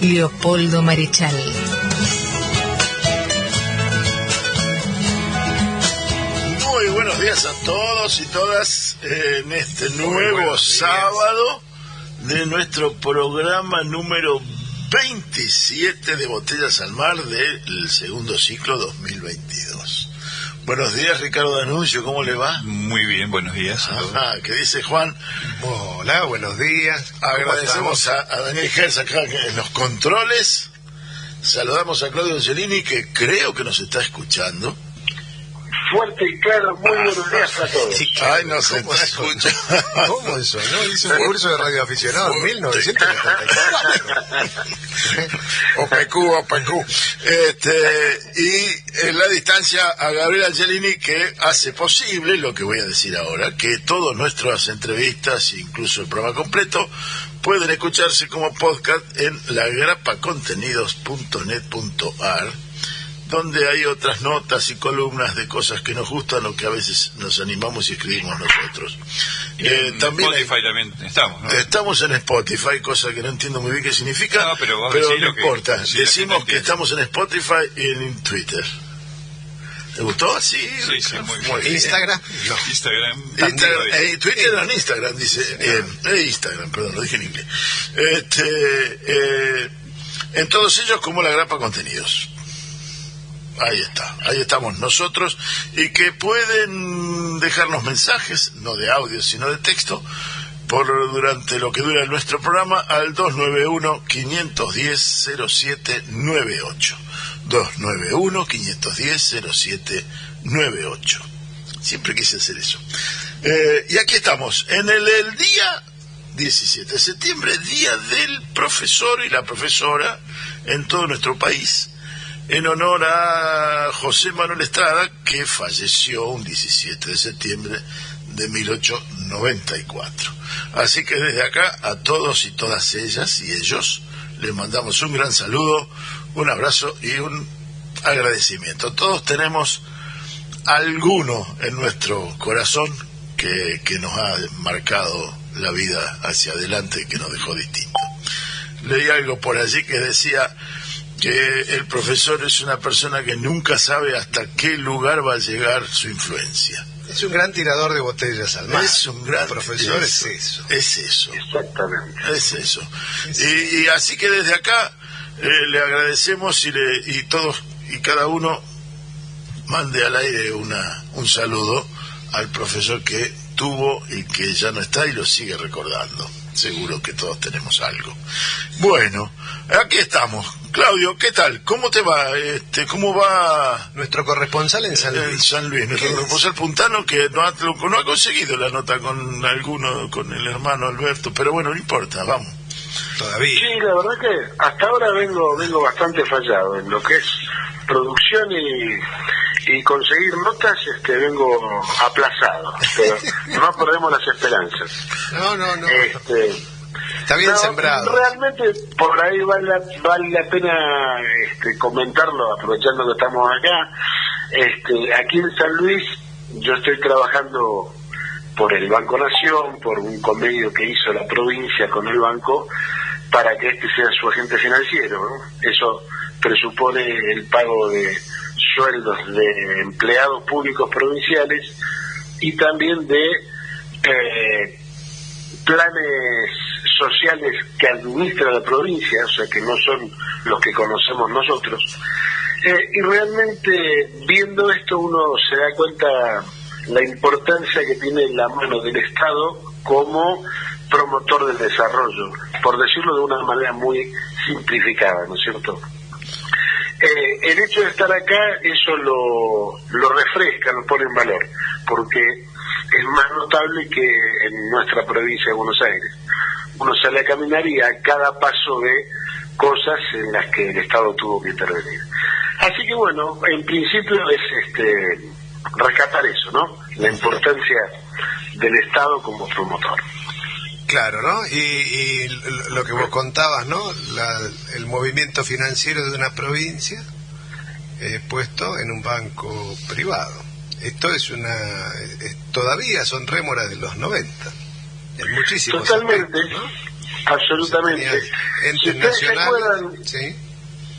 Leopoldo Marechal. Muy buenos días a todos y todas eh, en este nuevo sábado de nuestro programa número 27 de Botellas al Mar del segundo ciclo 2022. Buenos días, Ricardo Danuncio, ¿cómo le va? Muy bien, buenos días. Ajá, ¿qué dice Juan? Hola, buenos días. ¿Cómo Agradecemos a, a Daniel Gers acá en los controles. Saludamos a Claudio Angelini, que creo que nos está escuchando. Fuerte y claro, muy buenos días a todos. Sí, Ay, nos ¿Cómo está eso? escuchando. ¿Cómo eso? ¿No? Hice un curso de radioaficionado en 1974. OPQ, OPQ. Este, y en la distancia a Gabriel Angelini que hace posible lo que voy a decir ahora, que todas nuestras entrevistas, incluso el programa completo, pueden escucharse como podcast en lagrapacontenidos.net.ar donde hay otras notas y columnas de cosas que nos gustan o que a veces nos animamos y escribimos nosotros. Eh, En también hay- Spotify también estamos, ¿no? Estamos en Spotify, cosa que no entiendo muy bien qué significa, No, pero vos pero no que- importa. Decimos que estamos en Spotify y en Twitter. ¿Te gustó? Sí, Sí, sí, muy bien. bien. Instagram. No. Instagram. Instagram, eh, Twitter en Instagram, dice. Eh, eh, Instagram, perdón, lo dije en inglés. Este, eh, en todos ellos como la grapa contenidos. Ahí está, ahí estamos nosotros y que pueden dejarnos mensajes, no de audio, sino de texto, por durante lo que dura nuestro programa al 291 510 0798. 291 510 0798. Siempre quise hacer eso. Eh, y aquí estamos, en el, el día 17 de septiembre, día del profesor y la profesora en todo nuestro país, en honor a José Manuel Estrada, que falleció un 17 de septiembre de 1894. Así que desde acá a todos y todas ellas y ellos les mandamos un gran saludo, un abrazo y un agradecimiento. Todos tenemos alguno en nuestro corazón que, que nos ha marcado la vida hacia adelante, que nos dejó distinto. Leí algo por allí que decía que el profesor es una persona que nunca sabe hasta qué lugar va a llegar su influencia. Es un gran tirador de botellas al mar. Es un gran El profesor es eso. Es eso. Exactamente. Es eso. Y, y así que desde acá eh, le agradecemos y, le, y todos y cada uno mande al aire una, un saludo al profesor que tuvo y que ya no está y lo sigue recordando. Seguro que todos tenemos algo. Bueno, aquí estamos. Claudio, ¿qué tal? ¿Cómo te va? Este, ¿Cómo va Nuestro corresponsal en San en Luis. San Luis? Nuestro responsable puntano que no ha, no ha conseguido la nota con alguno, con el hermano Alberto, pero bueno, no importa, vamos. Todavía. Sí, la verdad que hasta ahora vengo vengo bastante fallado en lo que es producción y, y conseguir notas, este vengo aplazado, pero no perdemos las esperanzas. No, no, no. Este, Está bien no, sembrado. Realmente por ahí vale, la- vale la pena este, comentarlo, aprovechando que estamos acá. Este, aquí en San Luis yo estoy trabajando por el Banco Nación, por un convenio que hizo la provincia con el banco, para que este sea su agente financiero. ¿no? Eso presupone el pago de sueldos de empleados públicos provinciales y también de eh, planes sociales que administra la provincia, o sea que no son los que conocemos nosotros. Eh, y realmente viendo esto uno se da cuenta la importancia que tiene la mano del Estado como promotor del desarrollo, por decirlo de una manera muy simplificada, ¿no es cierto? Eh, el hecho de estar acá, eso lo, lo refresca, lo pone en valor, porque es más notable que en nuestra provincia de Buenos Aires. Uno sale a caminar y a cada paso ve cosas en las que el Estado tuvo que intervenir. Así que bueno, en principio es este rescatar eso, ¿no? La importancia del Estado como promotor. Claro, ¿no? Y, lo que vos contabas, ¿no? La, el movimiento financiero de una provincia eh, puesto en un banco privado. Esto es una... es- todavía son rémoras de los 90. En muchísimos Totalmente, absolutamente. Si ustedes acuerdan, Sí.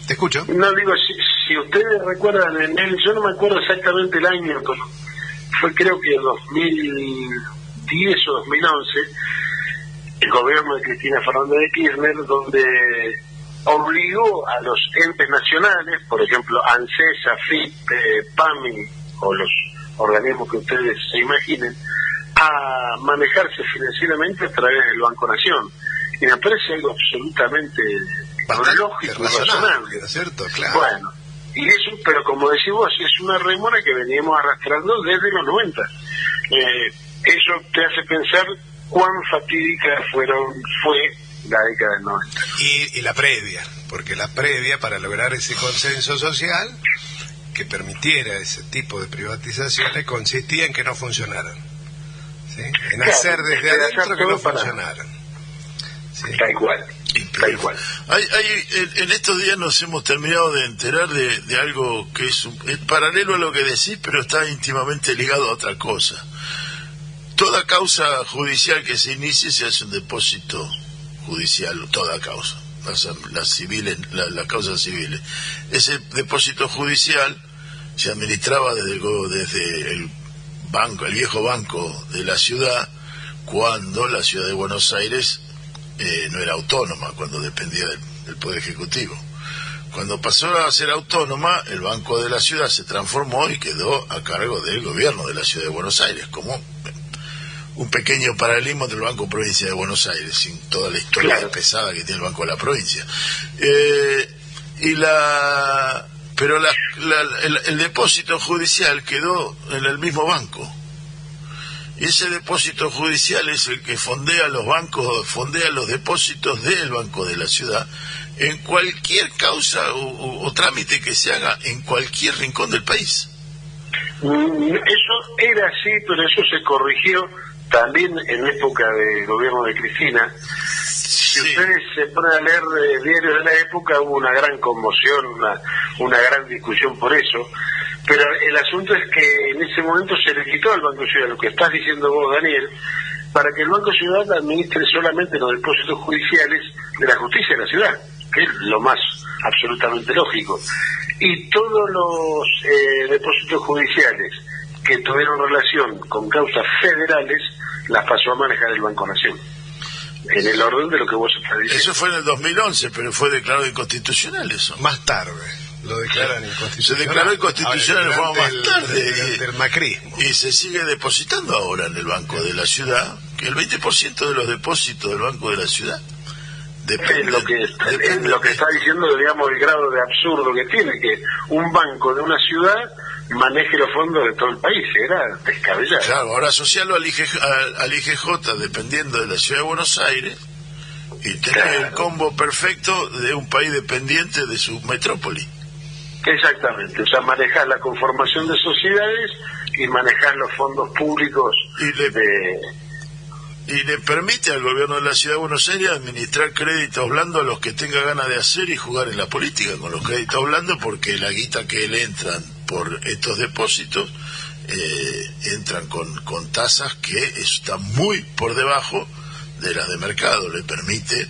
Te escucho. no digo, si, si ustedes recuerdan, en el, yo no me acuerdo exactamente el año, pero fue creo que 2010 o 2011, el gobierno de Cristina Fernández de Kirchner, donde obligó a los entes nacionales, por ejemplo, ANSES, AFIP, eh, PAMI o los organismos que ustedes se imaginen, a manejarse financieramente a través del Banco Nación. Y me parece algo absolutamente lógico y razonable, razonable. ¿no es cierto? Claro. Bueno, y eso, pero como decís vos, es una remora que veníamos arrastrando desde los 90. Eh, eso te hace pensar cuán fatídica fueron fue la década del 90. Y, y la previa, porque la previa para lograr ese consenso social que permitiera ese tipo de privatizaciones consistía en que no funcionaran. ¿Sí? En Claro, hacer desde adentro hacer que no funcionaran. ¿sí? Tal cual, tal cual. Hay, hay- en, estos días nos hemos terminado de enterar de, de algo que es, un- es paralelo a lo que decís, pero está íntimamente ligado a otra cosa. Toda causa judicial que se inicie se hace un depósito judicial, toda causa, las, las civiles, la- las causas civiles. Ese depósito judicial se administraba desde el, go- desde el banco, el viejo banco de la ciudad, cuando la ciudad de Buenos Aires eh, no era autónoma, cuando dependía del, del Poder Ejecutivo. Cuando pasó a ser autónoma, el Banco de la Ciudad se transformó y quedó a cargo del gobierno de la Ciudad de Buenos Aires, como un pequeño paralelismo del Banco Provincia de Buenos Aires, sin toda la historia Claro. pesada que tiene el Banco de la Provincia. Eh, y la pero la- la- el, el depósito judicial quedó en el mismo banco. Y ese depósito judicial es el que fondea los bancos, fondea los depósitos del Banco de la Ciudad en cualquier causa o, o- trámite que se haga en cualquier rincón del país. Mm, Eso era así, pero eso se corrigió también en época del gobierno de Cristina. Si Sí. ustedes se ponen a leer eh, diarios de la época, hubo una gran conmoción, una, una gran discusión por eso. Pero el asunto es que en ese momento se le quitó al Banco Ciudad, lo que estás diciendo vos, Daniel, para que el Banco Ciudad administre solamente los depósitos judiciales de la justicia de la ciudad, que es lo más absolutamente lógico. Y todos los eh, depósitos judiciales que tuvieron relación con causas federales las pasó a manejar el Banco Nación. En el orden de lo que vos estás diciendo. Eso fue en el 2011, pero fue declarado inconstitucional eso. Más tarde lo declaran inconstitucional. Se declaró inconstitucional de forma más tarde. el- el macrismo. Y se sigue depositando ahora en el Banco de la Ciudad, que el 20% de los depósitos del Banco de la Ciudad es depende, lo que está, es depende lo que está diciendo digamos el grado de absurdo que tiene que un banco de una ciudad maneje los fondos de todo el país era descabellado Claro, ahora asociarlo al IGJ, al, al IGJ dependiendo de la Ciudad de Buenos Aires y tener Claro. el combo perfecto de un país dependiente de su metrópoli. exactamente o sea manejar la conformación de sociedades y manejar los fondos públicos Y le- de y le permite al gobierno de la Ciudad de Buenos Aires administrar créditos blandos a los que tenga ganas de hacer y jugar en la política con los créditos blandos porque la guita que le entran por estos depósitos eh, entran con, con tasas que están muy por debajo de las de mercado, le permite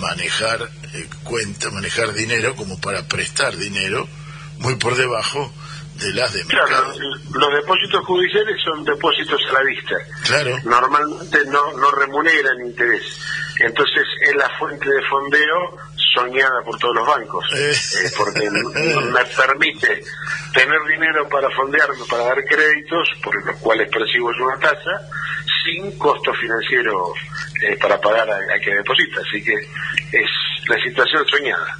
manejar eh, cuenta, manejar dinero como para prestar dinero muy por debajo de las de claro los depósitos judiciales son depósitos a la vista Claro. normalmente no, no remuneran interés. Entonces es la fuente de fondeo soñada por todos los bancos, Eh. eh, porque me permite tener dinero para fondearme, para dar créditos, por los cuales percibo una tasa, sin costo financiero eh, para pagar a, a que deposita. Así que es la situación soñada.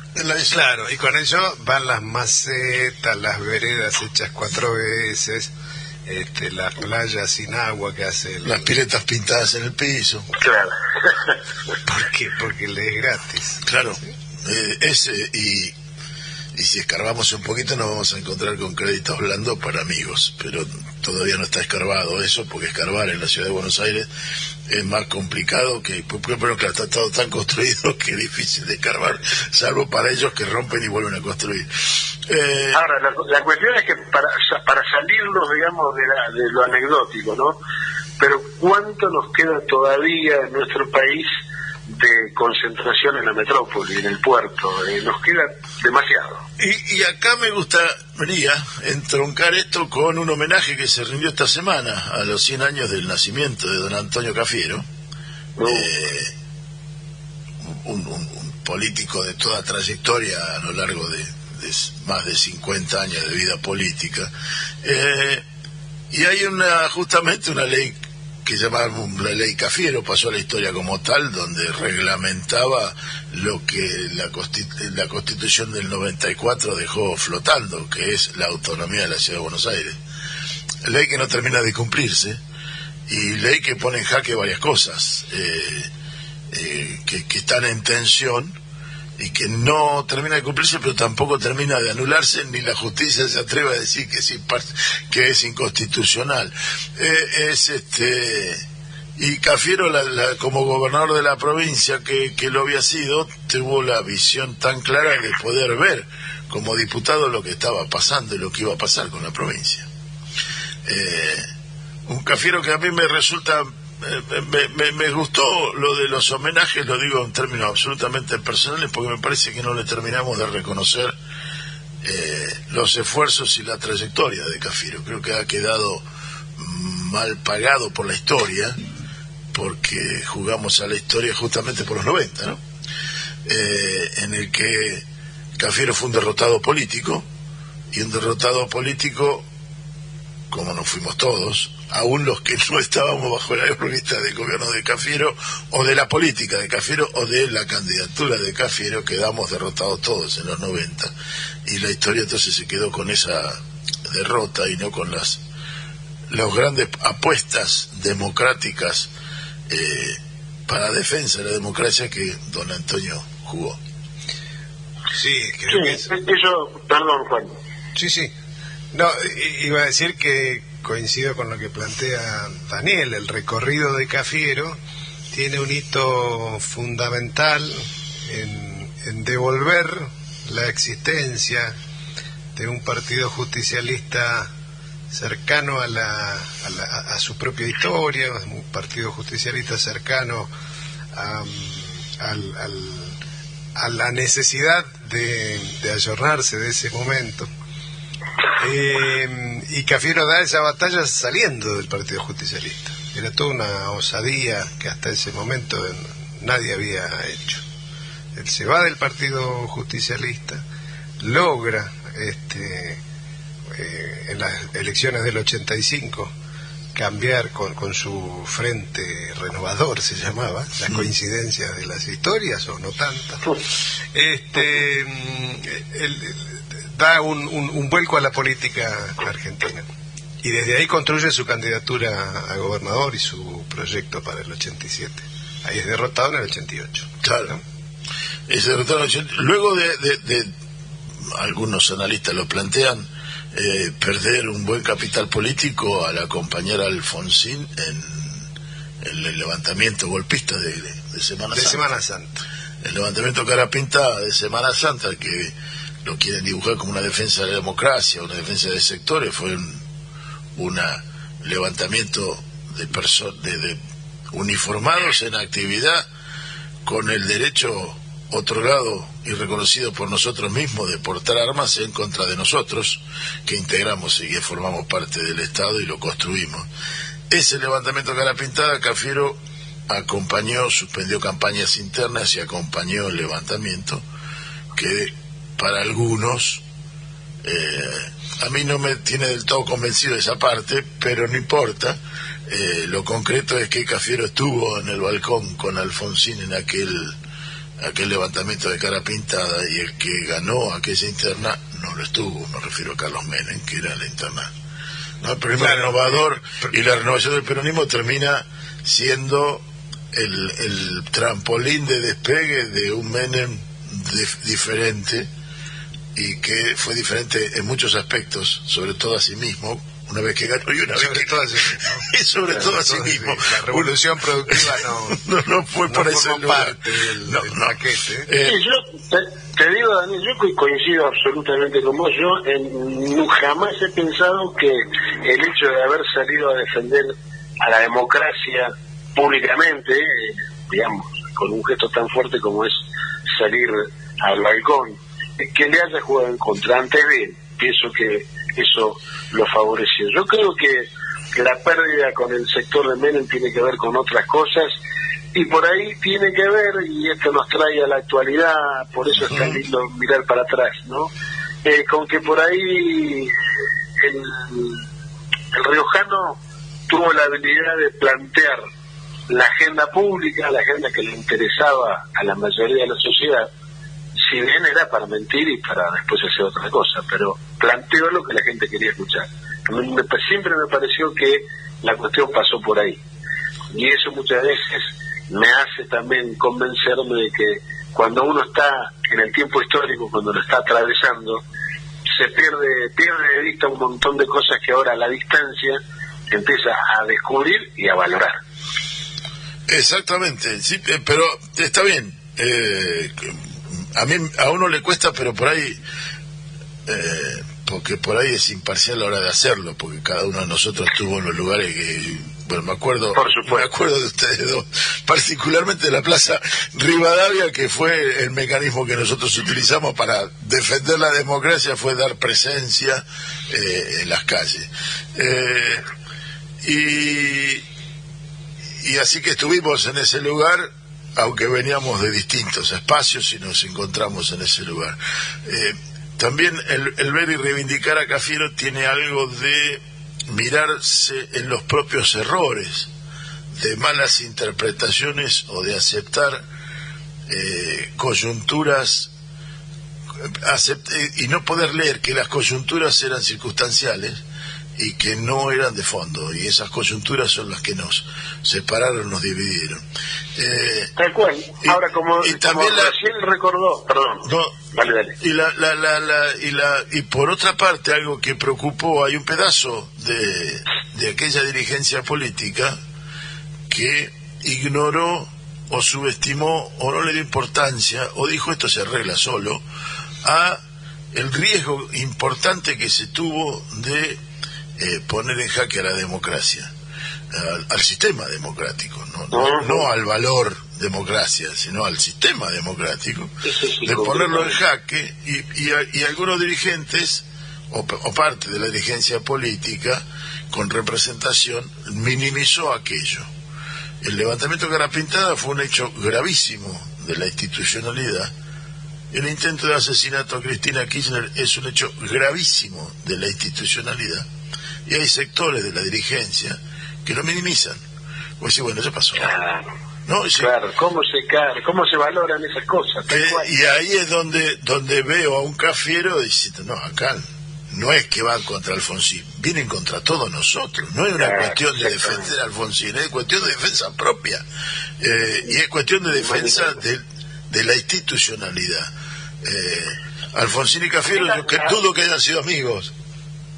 Claro, y con ello van las macetas, las veredas hechas cuatro veces, este, las playas sin agua que hace el... Las piletas pintadas en el piso. Claro. ¿Por qué? Porque le es gratis. Claro, eh, ese y, y si escarbamos un poquito nos vamos a encontrar con créditos blandos para amigos, pero todavía no está escarbado eso, porque escarbar en la ciudad de Buenos Aires es más complicado que, pero que está todo tan construido que es difícil de escarbar, salvo para ellos que rompen y vuelven a construir. Eh, Ahora, la, la, cuestión es que para, para salirnos, digamos, de, la, de lo anecdótico, ¿no? Pero ¿cuánto nos queda todavía en nuestro país de concentración en la metrópoli, en el puerto. Eh, nos queda demasiado. Y, y, acá me gustaría entroncar esto con un homenaje que se rindió esta semana a los 100 años del nacimiento de don Antonio Cafiero, eh, un, un, político de toda trayectoria a lo largo de, de más de 50 años de vida política. Eh, y hay una justamente una ley que se llamaba la ley Cafiero, pasó a la historia como tal, donde reglamentaba lo que la, la constitución del 94 dejó flotando, que es la autonomía de la ciudad de Buenos Aires. Ley que no termina de cumplirse y ley que pone en jaque varias cosas eh, eh, que, que están en tensión y que no termina de cumplirse, pero tampoco termina de anularse, ni la justicia se atreve a decir que es, que es inconstitucional. Eh, es este y Cafiero, la, como gobernador de la provincia que, que lo había sido, tuvo la visión tan clara de poder ver como diputado lo que estaba pasando y lo que iba a pasar con la provincia. Eh, un Cafiero que a mí me resulta me, me, gustó lo de los homenajes, lo digo en términos absolutamente personales, porque me parece que no le terminamos de reconocer eh, los esfuerzos y la trayectoria de Cafiro. Creo que ha quedado mal pagado por la historia, porque jugamos a la historia justamente por los 90, ¿no? Eh, en el que Cafiro fue un derrotado político, y un derrotado político, como nos fuimos todos, aún los que no estábamos bajo la órbita del gobierno de Cafiero o de la política de Cafiero o de la candidatura de Cafiero quedamos derrotados todos en los 90 y la historia entonces se quedó con esa derrota y no con las las grandes apuestas democráticas eh, para defensa de la democracia que don Antonio jugó. Sí, creo que eso, perdón Juan. Sí, sí. No, iba a decir que coincido con lo que plantea Daniel, el recorrido de Cafiero tiene un hito fundamental en, devolver la existencia de un partido justicialista cercano a, la, a, su propia historia, un partido justicialista cercano a, a la necesidad de, de de ese momento eh, y Cafiero da esa batalla saliendo del Partido Justicialista. Era toda una osadía que hasta ese momento nadie había hecho. Él se va del Partido Justicialista, logra este, eh, en las elecciones del 85 cambiar con, con su frente renovador, se llamaba, la coincidencia de las historias o no tantas. Este, mm, el, da un, un, vuelco a la política argentina. Y desde ahí construye su candidatura a gobernador y su proyecto para el 87. Ahí es derrotado en el 88. Claro. Es derrotado en el Luego de, de, algunos analistas lo plantean, eh, perder un buen capital político al acompañar a Alfonsín en, el levantamiento golpista de, Semana de Santa. Semana Santa. El levantamiento cara pinta de Semana Santa que lo quieren dibujar como una defensa de la democracia, una defensa de sectores, fue un levantamiento de, de, de uniformados en actividad con el derecho otorgado y reconocido por nosotros mismos de portar armas en contra de nosotros, que integramos y que formamos parte del Estado y lo construimos. Ese levantamiento cara pintada, Cafiero acompañó, suspendió campañas internas y acompañó el levantamiento que para algunos. Eh, a mí no me tiene del todo convencido esa parte, pero no importa. Eh, lo concreto es que Cafiero estuvo en el balcón con Alfonsín en aquel, aquel levantamiento de cara pintada y el que ganó aquella interna no lo estuvo, me refiero a Carlos Menem, que era la interna. No, el primer renovador y la renovación del peronismo termina siendo el, el trampolín de despegue de un Menem dif- diferente y que fue diferente en muchos aspectos, sobre todo a sí mismo, una vez que ganó y una vez que todo a sí mismo. y sobre todo a sí mismo. La revolución productiva no, no, no fue no por lugar. parte del, No, del no. paquete. Eh, Sí, yo te, te digo, Daniel, yo co- coincido absolutamente con vos. Yo en- jamás he pensado que el hecho de haber salido a defender a la democracia públicamente, eh, digamos, con un gesto tan fuerte como es salir al balcón, que le haya jugado en contra. Antes bien, pienso que eso lo favoreció. Yo creo que, la pérdida con el sector de Menem tiene que ver con otras cosas y por ahí tiene que ver, y esto nos trae a la actualidad, por eso es tan lindo mirar para atrás, ¿no? Eh, con que por ahí el, el riojano tuvo la habilidad de plantear la agenda pública, la agenda que le interesaba a la mayoría de la sociedad, si bien era para mentir y para después hacer otra cosa, pero planteó lo que la gente quería escuchar. Me- siempre me pareció que la cuestión pasó por ahí. Y eso muchas veces me hace también convencerme de que cuando uno está en el tiempo histórico, cuando lo está atravesando, se pierde, pierde de vista un montón de cosas que ahora a la distancia empieza a descubrir y a valorar. Exactamente, sí, eh, pero está bien. eh, a mí, a uno le cuesta, pero por ahí, eh, porque por ahí es imparcial a la hora de hacerlo, porque cada uno de nosotros estuvo en los lugares que, bueno, me acuerdo, me acuerdo de ustedes dos, particularmente de la Plaza Rivadavia, que fue el mecanismo que nosotros utilizamos para defender la democracia, fue dar presencia eh, en las calles. Eh, y y así que estuvimos en ese lugar, aunque veníamos de distintos espacios y nos encontramos en ese lugar. Eh, también el, ver y reivindicar a Cafiero tiene algo de mirarse en los propios errores, de malas interpretaciones o de aceptar eh, coyunturas eh, y no poder leer que las coyunturas eran circunstanciales y que no eran de fondo y esas coyunturas son las que nos separaron, nos dividieron. Eh, Tal cual. Y- Ahora, como, y como también la- recién recordó, perdón, no, dale. y la, la, la, la- y la y por otra parte algo que preocupó hay un pedazo de, de aquella dirigencia política que ignoró o subestimó o no le dio importancia o dijo esto se arregla solo a el riesgo importante que se tuvo de eh, poner en jaque a la democracia al, al sistema democrático no, no, no al valor democracia sino al sistema democrático de ponerlo en jaque y, y, a- y algunos dirigentes o parte de la dirigencia política con representación minimizó aquello. El levantamiento de cara pintada fue un hecho gravísimo de la institucionalidad. El intento de asesinato a Cristina Kirchner es un hecho gravísimo de la institucionalidad. Y hay sectores de la dirigencia que lo minimizan. Pues sí, bueno, eso pasó. Claro, ¿No? Y sí, claro. ¿Cómo se, cómo se valoran esas cosas? Eh, y ahí es donde donde veo a un cafiero y dice, no, acá no es que van contra Alfonsín, vienen contra todos nosotros. No es una Claro, cuestión de defender a Alfonsín, es cuestión de defensa propia. Eh, y es cuestión de defensa de, de la institucionalidad. Eh, Alfonsín y Cafiero, yo que dudo que hayan sido amigos,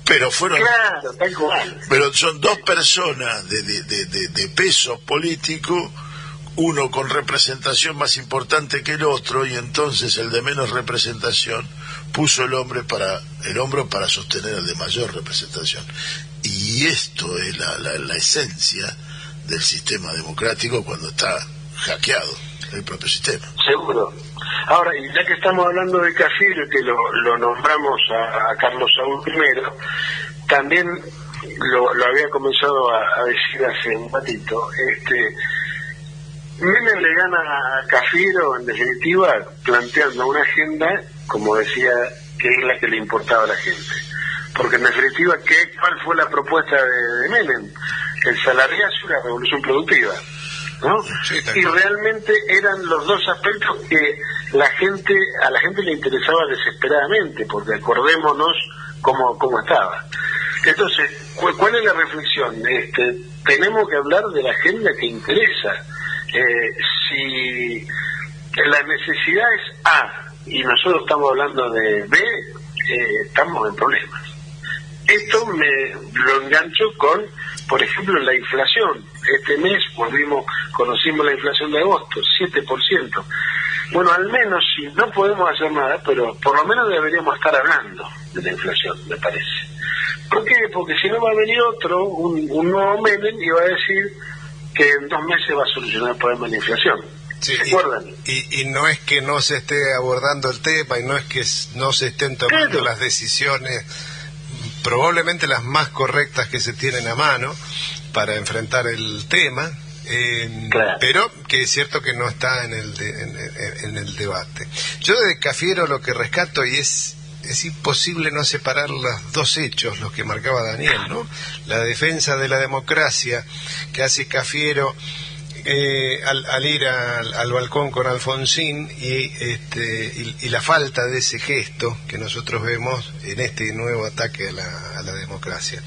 pero fueron Claro, tal cual. pero son dos personas de, de- de- de- peso político, uno con representación más importante que el otro, y entonces el de menos representación puso el hombre para el hombro para sostener el de mayor representación. Y esto es la, la- la esencia del sistema democrático cuando está hackeado el propio sistema. Seguro. Ahora, ya que estamos hablando de Cafiero, que lo, nombramos a, Carlos Saúl primero, también lo, había comenzado a, decir hace un ratito, este, Menem le gana a Cafiero, en definitiva, planteando una agenda, como decía, que es la que le importaba a la gente. Porque en definitiva, ¿qué, ¿cuál fue la propuesta de, de Menem? El salariazo y la revolución productiva. ¿No? Sí, y realmente eran los dos aspectos que la gente a la gente le interesaba desesperadamente porque acordémonos cómo, cómo estaba entonces ¿cu- cuál es la reflexión este tenemos que hablar de la agenda que interesa Eh, si la necesidad es A y nosotros estamos hablando de B, eh, estamos en problemas. Esto me lo engancho con, por ejemplo, la inflación. Este mes volvimos, conocimos la inflación de agosto, 7%. Bueno, al menos si no podemos hacer nada, pero por lo menos deberíamos estar hablando de la inflación, me parece. ¿Por qué? Porque si no va a venir otro, un, un nuevo Menem, y va a decir que en dos meses va a solucionar el problema de la inflación. Sí, ¿Se y- acuerdan? Y, y no es que no se esté abordando el tema y no es que no se estén tomando Claro. las decisiones, probablemente las más correctas que se tienen a mano para enfrentar el tema, eh, Claro. pero que es cierto que no está en el, de- en, en- en el debate. Yo de Cafiero lo que rescato y es es imposible no separar los dos hechos, los que marcaba Daniel, ¿no? La defensa de la democracia que hace Cafiero eh, al, al ir al, al balcón con Alfonsín y, este, y, y la falta de ese gesto que nosotros vemos en este nuevo ataque a la, a la democracia.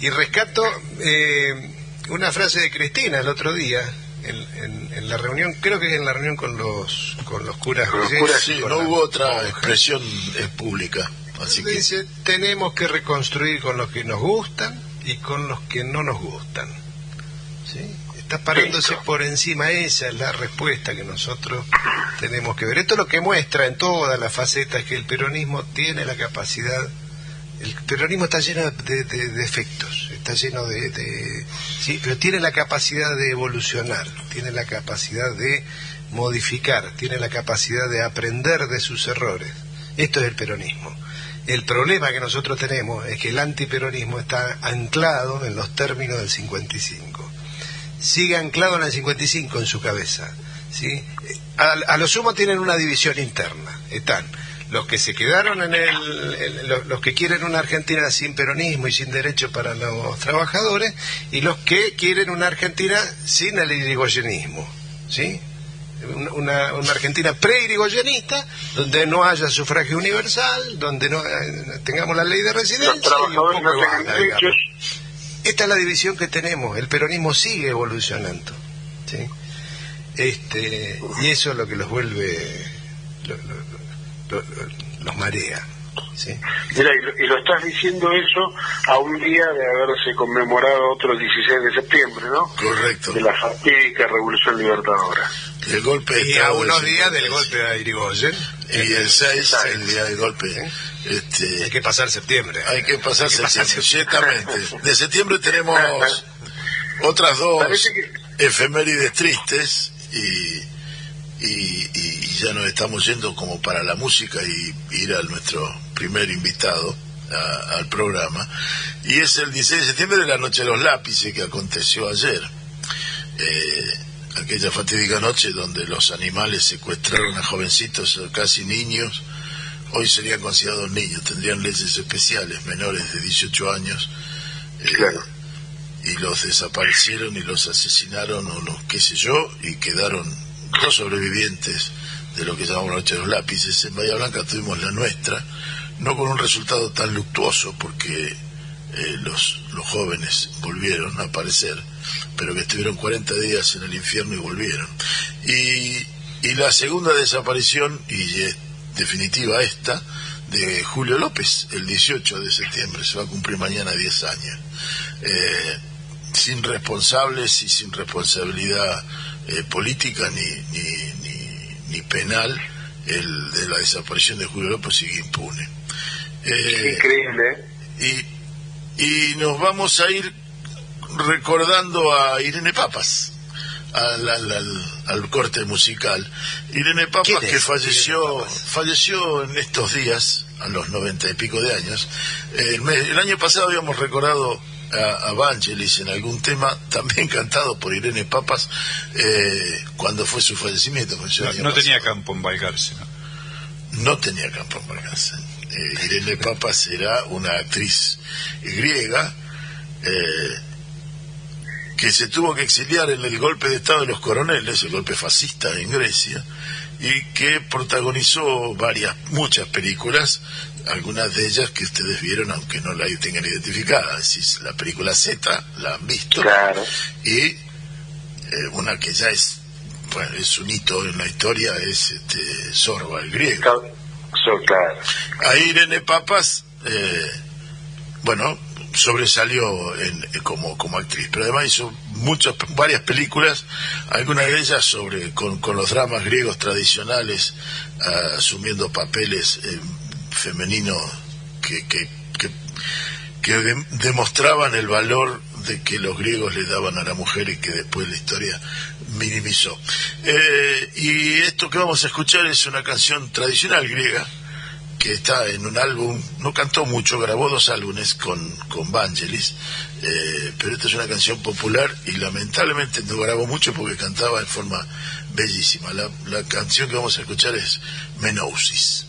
Y rescato eh, una frase de Cristina el otro día en, en- en la reunión, creo que es en la reunión con los, con los curas. Con los curas, Sí, con no la hubo otra expresión eh, pública. Así que Dice, tenemos que reconstruir con los que nos gustan y con los que no nos gustan. ¿Sí? Está parándose por encima, esa es la respuesta que nosotros tenemos que ver. Esto lo que muestra en todas las facetas que el peronismo tiene la capacidad, el peronismo está lleno de, de defectos, está lleno de, de- sí, pero tiene la capacidad de evolucionar, tiene la capacidad de modificar, tiene la capacidad de aprender de sus errores. Esto es el peronismo. El problema que nosotros tenemos es que el antiperonismo está anclado en los términos del 55. Sigue anclado en el 55 en su cabeza. ¿sí? A, a lo sumo tienen una división interna. Están los que se quedaron en el, los, los que quieren una Argentina sin peronismo y sin derecho para los trabajadores y los que quieren una Argentina sin el irigoyenismo. ¿sí? una, una- Argentina pre-irigoyenista, donde no haya sufragio universal, donde no eh, tengamos la ley de residencia. Los trabajadores y un no poco tengan derechos. Esta es la división que tenemos. El peronismo sigue evolucionando. ¿sí? Este, y eso es lo que los vuelve, lo- lo- lo- lo- los marea. ¿sí? Mira, y lo, y lo estás diciendo eso a un día de haberse conmemorado otro 16 de septiembre, ¿no? correcto. De la fatídica Revolución Libertadora. El golpe de Y a unos días del 56. golpe a Irigoyen, Y el 6, Exacto. el día del golpe. Este, hay que pasar septiembre. Hay que pasar Hay que pasar septiembre, ciertamente. De septiembre tenemos otras dos que- efemérides tristes y, y, y ya nos estamos yendo como para la música y ir a nuestro primer invitado a- al programa. Y es el 16 de septiembre de la Noche de los Lápices que aconteció ayer. Eh, aquella fatídica noche donde los animales secuestraron a jovencitos, casi niños, hoy serían considerados niños, tendrían leyes especiales, menores de 18 años, eh, Claro. y los desaparecieron y los asesinaron o los qué sé yo, y quedaron dos sobrevivientes de lo que llamamos la noche de los lápices. En Bahía Blanca tuvimos la nuestra, no con un resultado tan luctuoso, porque eh, los, los jóvenes volvieron a aparecer, pero que estuvieron 40 días en el infierno y volvieron. Y, y la segunda desaparición, y es definitiva esta, de Julio López, el 18 de septiembre, se va a cumplir mañana 10 años. Eh, sin responsables y sin responsabilidad eh, política ni, ni, ni, ni penal, el de la desaparición de Julio López sigue impune. Eh, Increíble, y, y nos vamos a ir recordando a Irene Papas, al, al, al- al corte musical. Irene Papas ¿Quién es que falleció, Papas? falleció en estos días, a los noventa y pico de años. El, mes- el año pasado habíamos recordado a, a Vangelis en algún tema, también cantado por Irene Papas, eh, cuando fue su fallecimiento. No, tenía campo en Valgarce, ¿no? No tenía campo en. Eh, Irene Papas era una actriz griega eh, que se tuvo que exiliar en el golpe de Estado de los coroneles, el golpe fascista en Grecia, y que protagonizó varias, muchas películas, algunas de ellas que ustedes vieron, aunque no la tengan identificada. Es decir, la película Z, la han visto, Claro. y eh, una que ya es bueno, es un hito en la historia, es este, Sorba, el griego. Claro, so- claro. Ahí Irene Papas, eh, bueno, sobresalió en, eh, como, como actriz, pero además hizo muchas, varias películas, algunas de ellas sobre con, con los dramas griegos tradicionales, asumiendo papeles eh, femeninos que, que, que, que de- demostraban el valor de que los griegos le daban a la mujer y que después la historia minimizó. Eh, y esto que vamos a escuchar es una canción tradicional griega, que está en un álbum, no cantó mucho, grabó dos álbumes con, con Vangelis, eh, pero esta es una canción popular y lamentablemente no grabó mucho porque cantaba en forma bellísima. La, la canción que vamos a escuchar es Menousis.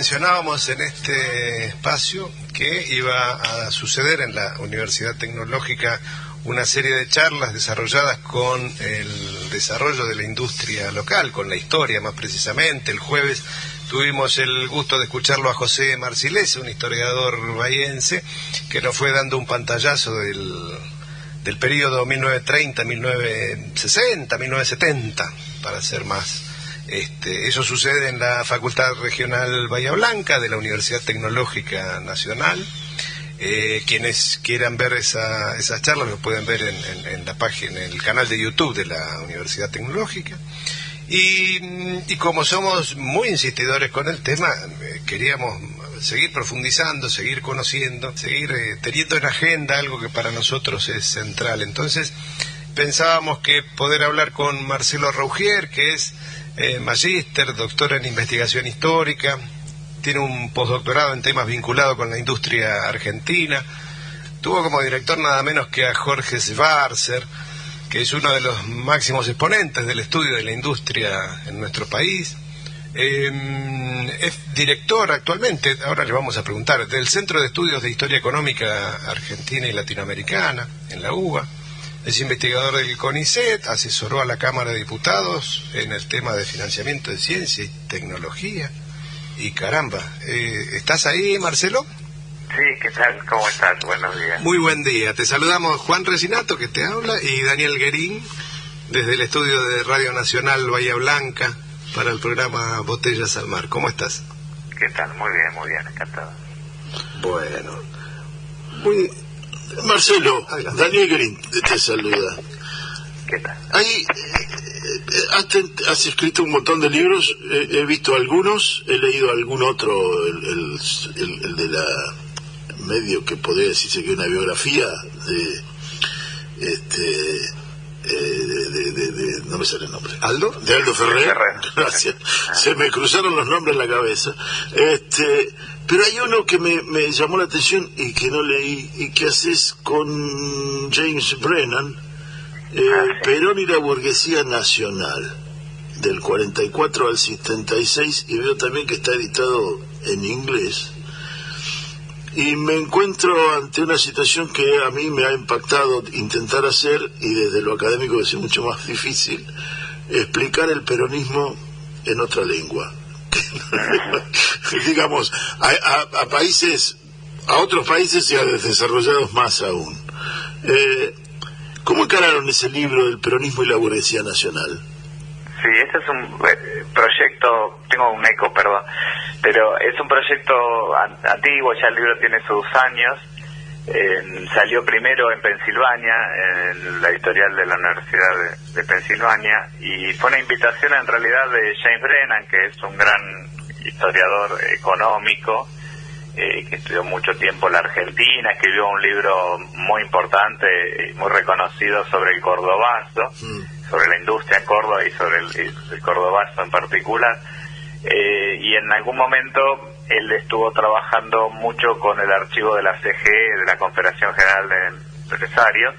Mencionábamos en este espacio que iba a suceder en la Universidad Tecnológica una serie de charlas desarrolladas con el desarrollo de la industria local, con la historia más precisamente. El jueves tuvimos el gusto de escucharlo a José Marcilese, un historiador bahiense, que nos fue dando un pantallazo del, del periodo 1930-1960, 1970, para ser más este, eso sucede en la Facultad Regional Bahía Blanca de la Universidad Tecnológica Nacional. Eh, quienes quieran ver esa, esas charlas lo pueden ver en, la página, en el canal de YouTube de la Universidad Tecnológica. Y, y como somos muy insistidores con el tema, eh, queríamos seguir profundizando, seguir conociendo, seguir eh, teniendo en agenda algo que para nosotros es central. Entonces, pensábamos que poder hablar con Marcelo Rougier, que es eh, magíster, doctor en investigación histórica, tiene un postdoctorado en temas vinculados con la industria argentina, tuvo como director nada menos que a Jorge Schwarzer, que es uno de los máximos exponentes del estudio de la industria en nuestro país. Eh, es director actualmente, ahora le vamos a preguntar, del Centro de Estudios de Historia Económica Argentina y Latinoamericana, en la UBA. Es investigador del CONICET, asesoró a la Cámara de Diputados en el tema de financiamiento de ciencia y tecnología. Y caramba, eh, ¿estás ahí, Marcelo? Sí, ¿qué tal? ¿Cómo estás? Buenos días. Muy buen día. Te saludamos Juan Resinato, que te habla, y Daniel Guerín, desde el estudio de Radio Nacional Bahía Blanca, para el programa Botellas al Mar. ¿Cómo estás? ¿Qué tal? Muy bien, muy bien, encantado. Bueno. Muy... Marcelo, Adelante. Daniel Green te saluda. ¿Qué tal? Ahí eh, has, ten- has escrito un montón de libros, eh, he visto algunos, he leído algún otro, el, el- el- el de la medio que podría decirse que una biografía de este eh, de, de- de- de- no me sale el nombre ¿Aldo? de Aldo Ferrer, Ferrer. gracias se me cruzaron los nombres en la cabeza este pero hay uno que me, me llamó la atención y que no leí y que haces con James Brennan eh, Ah. Perón y la burguesía nacional del 44 al 76 y veo también que está editado en inglés y me encuentro ante una situación que a mí me ha impactado intentar hacer y desde lo académico es mucho más difícil explicar el peronismo en otra lengua digamos a, a- a países a otros países y a desarrollados más aún Eh, ¿cómo encararon ese libro del peronismo y la burguesía nacional? Sí, este es un eh, proyecto, tengo un eco, perdón, pero es un proyecto an- antiguo, ya el libro tiene sus años. Eh, salió primero en Pensilvania, en la editorial de la Universidad de, de Pensilvania, y fue una invitación en realidad de James Brennan, que es un gran historiador económico, eh, que estudió mucho tiempo la Argentina, escribió un libro muy importante y muy reconocido sobre el cordobazo, sobre la industria en Córdoba y sobre el, el cordobazo en particular. Eh, y en algún momento él estuvo trabajando mucho con el archivo de la CGE, de la Confederación General de Empresarios,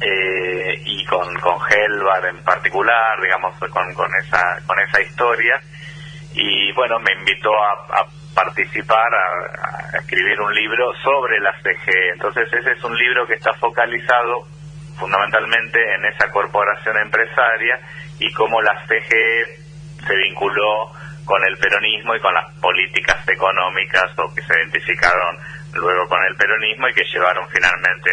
eh, y con, con Helvar en particular, digamos, con, con, esa, con esa historia. Y bueno, me invitó a, participar, a, a escribir un libro sobre la CGE. Entonces ese es un libro que está focalizado fundamentalmente en esa corporación empresaria y cómo la CGE se vinculó con el peronismo y con las políticas económicas o que se identificaron luego con el peronismo y que llevaron finalmente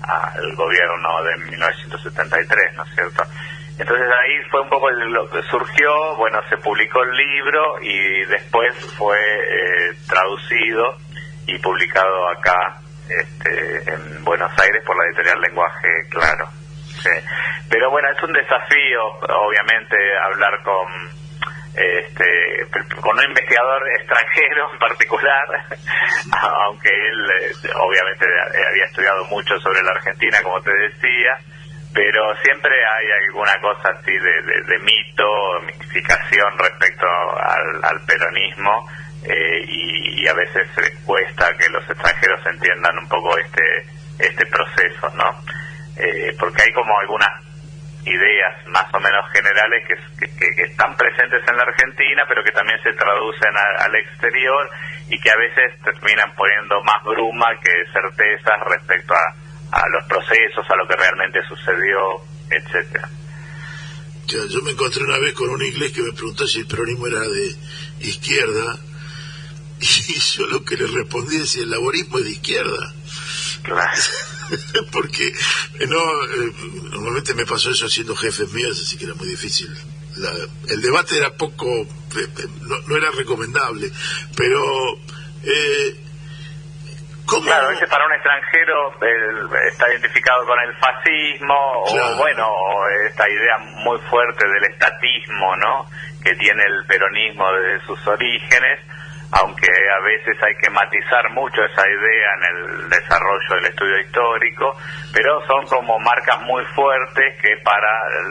al gobierno de 1973, ¿no es cierto? Entonces ahí fue un poco lo que surgió, bueno, se publicó el libro y después fue eh, traducido y publicado acá este, en Buenos Aires por la editorial Lenguaje Claro. Sí. Pero bueno, es un desafío, obviamente, hablar con este con un investigador extranjero en particular, aunque él eh, obviamente había estudiado mucho sobre la Argentina, como te decía, pero siempre hay alguna cosa así de, de- de mito, mitificación respecto al, peronismo eh, y, y a veces cuesta que los extranjeros entiendan un poco este este proceso, ¿no? Eh, porque hay como algunas ideas más o menos generales que, que- están presentes en la Argentina, pero que también se traducen a- al exterior y que a veces terminan poniendo más bruma que certezas respecto a, a los procesos, a lo que realmente sucedió, etcétera. Ya, yo me encontré una vez con un inglés que me preguntó si el peronismo era de izquierda y yo lo que le respondí es si el laborismo es de izquierda. Claro. Porque eh, no eh, normalmente me pasó eso siendo jefes míos, así que era muy difícil. La- el debate era poco, eh, no, no era recomendable, pero eh, ¿cómo? Claro, ese para un extranjero él está identificado con el fascismo Claro. o bueno, esta idea muy fuerte del estatismo, ¿no? Que tiene el peronismo desde sus orígenes, aunque a veces hay que matizar mucho esa idea en el desarrollo del estudio histórico, pero son como marcas muy fuertes que para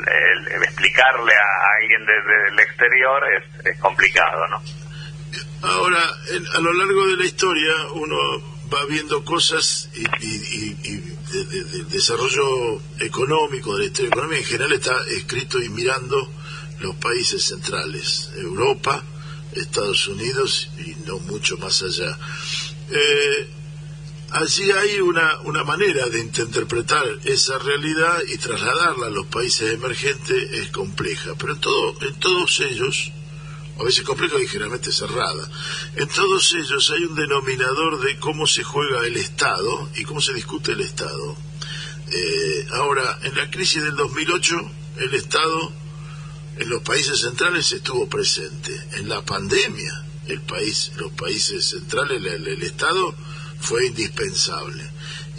el- explicarle a alguien desde el exterior es, es complicado, ¿no? Ahora, en- a lo largo de la historia, uno va viendo cosas y, y- y- y de- de- del desarrollo económico, de la historia económica en general está escrito y mirando los países centrales, Europa, Estados Unidos y no mucho más allá. Eh, allí hay una, una manera de interpretar esa realidad y trasladarla a los países emergentes es compleja, pero en, todo, en todos ellos a veces compleja y generalmente cerrada. En todos ellos hay un denominador de cómo se juega el Estado y cómo se discute el Estado. Eh, ahora, en la crisis del 2008, el Estado en los países centrales estuvo presente. En la pandemia, el país, los países centrales, el, Estado fue indispensable.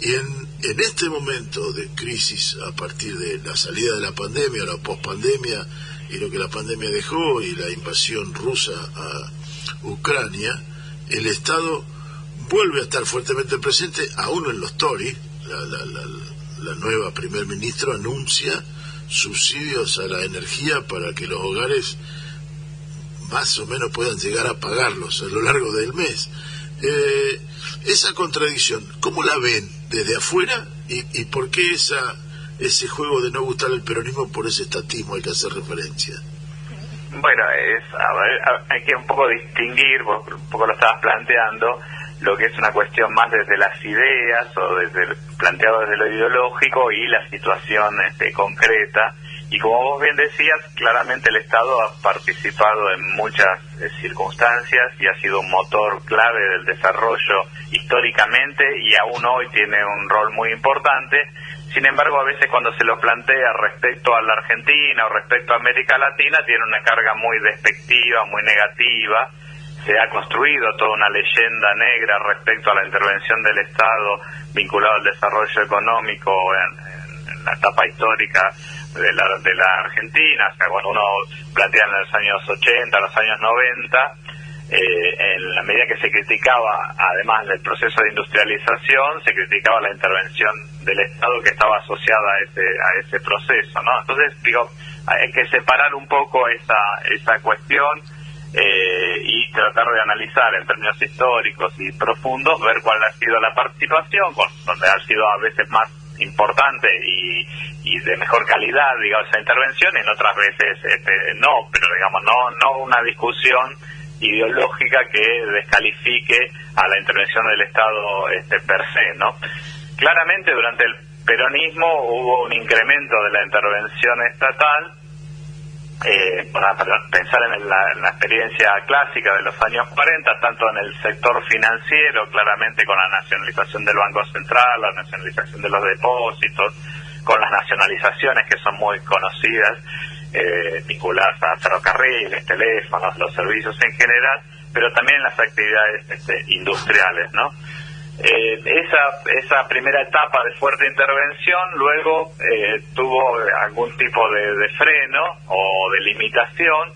Y en, en este momento de crisis, a partir de la salida de la pandemia, la pospandemia y lo que la pandemia dejó y la invasión rusa a Ucrania, el Estado vuelve a estar fuertemente presente, aún en los Tories, la, la, la, la nueva primer ministro anuncia subsidios a la energía para que los hogares más o menos puedan llegar a pagarlos a lo largo del mes. Eh, esa contradicción, ¿cómo la ven desde afuera y, y por qué esa, ese juego de no gustar el peronismo por ese estatismo al que hace referencia? Bueno, es, a ver, hay que un poco distinguir, un poco lo estabas planteando, lo que es una cuestión más desde las ideas o desde planteado desde lo ideológico y la situación este, concreta. Y como vos bien decías, claramente el Estado ha participado en muchas eh, circunstancias y ha sido un motor clave del desarrollo históricamente y aún hoy tiene un rol muy importante. Sin embargo, a veces cuando se lo plantea respecto a la Argentina o respecto a América Latina, tiene una carga muy despectiva, muy negativa. Se ha construido toda una leyenda negra respecto a la intervención del Estado vinculado al desarrollo económico en, la etapa histórica de la, de la Argentina. O sea, bueno, uno plantea en los años 80, los años 90, eh, en la medida que se criticaba, además del proceso de industrialización, se criticaba la intervención del Estado que estaba asociada a ese, a ese proceso, ¿no? Entonces, digo, hay que separar un poco esa, esa cuestión eh, y tratar de analizar en términos históricos y profundos, ver cuál ha sido la participación, donde ha sido a veces más importante y, y de mejor calidad, digamos, esa intervención, y en otras veces este, no, pero digamos, no, no una discusión ideológica que descalifique a la intervención del Estado este, per se, ¿no? Claramente durante el peronismo hubo un incremento de la intervención estatal, eh, para, pensar en la, en la experiencia clásica de los años 40, tanto en el sector financiero, claramente con la nacionalización del Banco Central, la nacionalización de los depósitos, con las nacionalizaciones que son muy conocidas, eh, vinculadas a ferrocarriles, teléfonos, los servicios en general, pero también las actividades este, industriales, ¿no? Eh, esa, esa primera etapa de fuerte intervención luego eh, tuvo algún tipo de, freno o de limitación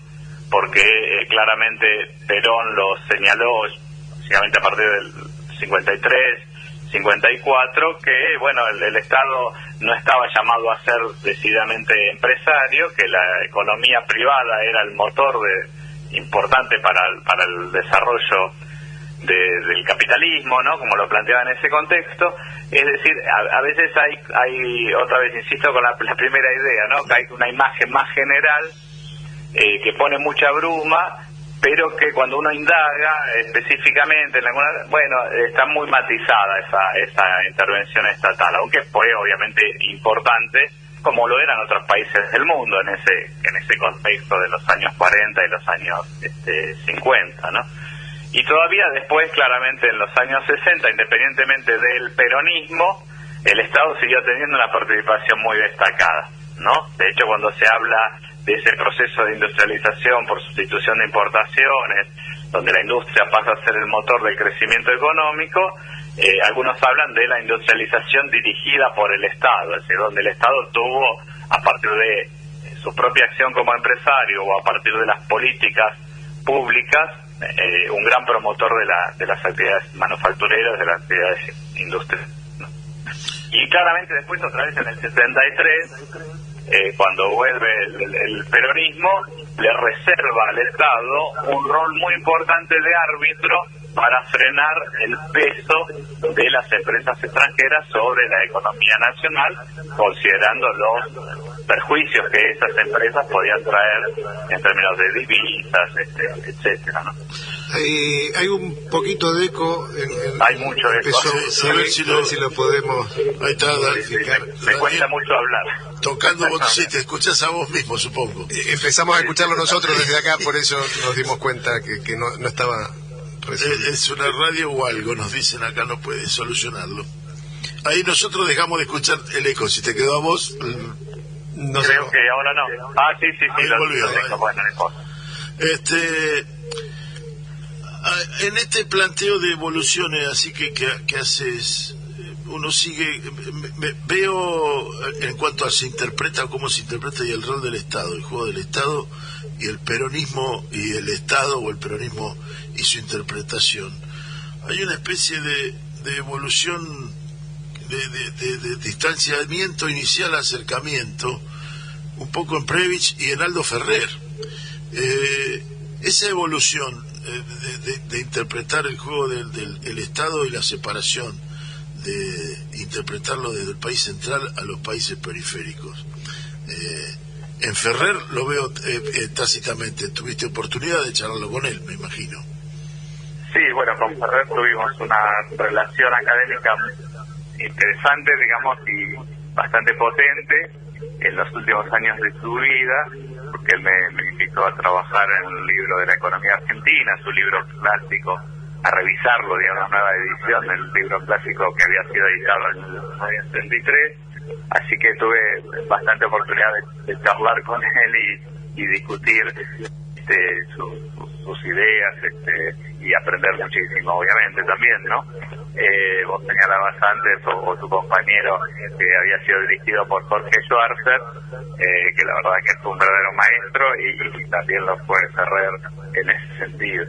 porque eh, claramente Perón lo señaló básicamente a partir del 53 54 que bueno el, Estado no estaba llamado a ser decididamente empresario que la economía privada era el motor de importante para para el desarrollo de- del capitalismo, ¿no? Como lo planteaba en ese contexto. Es decir, a, a veces hay, hay, otra vez insisto con la, la primera idea, ¿no? Que hay una imagen más general eh, que pone mucha bruma, pero que cuando uno indaga específicamente en alguna, bueno, está muy matizada esa, esa intervención estatal, aunque fue obviamente importante, como lo eran otros países del mundo en ese, en ese contexto de los años 40 y los años este, 50, ¿no? Y todavía después, claramente en los años 60, independientemente del peronismo, el Estado siguió teniendo una participación muy destacada, ¿no? De hecho, cuando se habla de ese proceso de industrialización por sustitución de importaciones, donde la industria pasa a ser el motor del crecimiento económico, eh, algunos hablan de la industrialización dirigida por el Estado, es decir, donde el Estado tuvo, a partir de su propia acción como empresario o a partir de las políticas públicas, eh, un gran promotor de, la, de las actividades manufactureras, de las actividades industriales. Y claramente después, otra vez en el 73, eh, cuando vuelve el, el- peronismo, le reserva al Estado un rol muy importante de árbitro para frenar el peso de las empresas extranjeras sobre la economía nacional, considerando los perjuicios que esas empresas podían traer en términos de divisas, este, etcétera, ¿no? Hay, hay un poquito de eco. En, en- Hay mucho eco. empezó- Sí, sí, a ver sí, si lo- lo, si lo podemos Ahí está. Me cuesta mucho hablar. tocando vos, sí, te escuchás a vos mismo, supongo. Eh, Empezamos a escucharlo nosotros desde acá, por eso nos dimos cuenta que, que no, no estaba Eh, resuelto. Es una radio o algo, nos dicen acá, no puede solucionarlo. Ahí nosotros dejamos de escuchar el eco. Si te quedó a vos, mm, No sé, Creo que ahora no. Ah, sí, sí, sí, lo, volvió, lo. Bueno, no importa. Este, en este planteo de evoluciones así que, que, haces, eh, uno sigue, me- veo en cuanto a se interpreta, cómo se interpreta y el rol del Estado, el juego del Estado y el peronismo y el Estado o el peronismo y su interpretación. Hay una especie de, de evolución, de, de- distanciamiento inicial, acercamiento, un poco en Previch y en Aldo Ferrer. Eh, esa evolución de, de- de interpretar el juego del, del- el Estado y la separación, de interpretarlo desde el país central a los países periféricos. Eh, en Ferrer lo veo eh, eh, tácitamente. Tuviste oportunidad de charlarlo con él, me imagino. Sí, bueno, con Ferrer tuvimos una relación académica interesante, digamos, y bastante potente en los últimos años de su vida, porque él me, invitó a trabajar en el libro de la economía argentina, su libro clásico, a revisarlo, digamos, una nueva edición del libro clásico que había sido editado en el año 73. Así que tuve bastante oportunidad de, charlar con él y, discutir este, su- sus ideas este, y aprender muchísimo, obviamente, también, ¿no? Eh, vos señalabas antes, o, o tu compañero, que había sido dirigido por Jorge Schwarzer, eh, que la verdad que fue un verdadero maestro y, también lo fue Ferrer en ese sentido.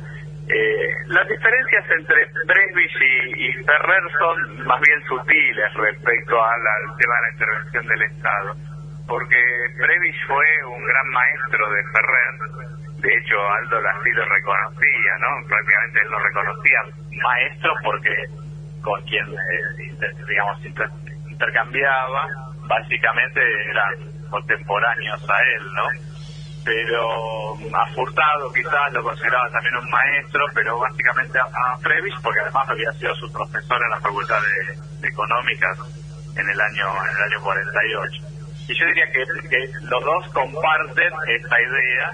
Eh, las diferencias entre Presbich y, y Ferrer son más bien sutiles respecto al, tema de la intervención del Estado, porque Presbich fue un gran maestro de Ferrer, de hecho Aldo así lo reconocía, ¿no? Prácticamente él lo reconocía maestro porque con quien, eh, digamos, inter- intercambiaba, básicamente eran contemporáneos a él, ¿no? pero a Furtado quizás lo consideraba también un maestro, pero básicamente a, Frevich, porque además había sido su profesor en la Facultad de, Económicas en el año en el año 48. Y yo diría que los dos comparten esta idea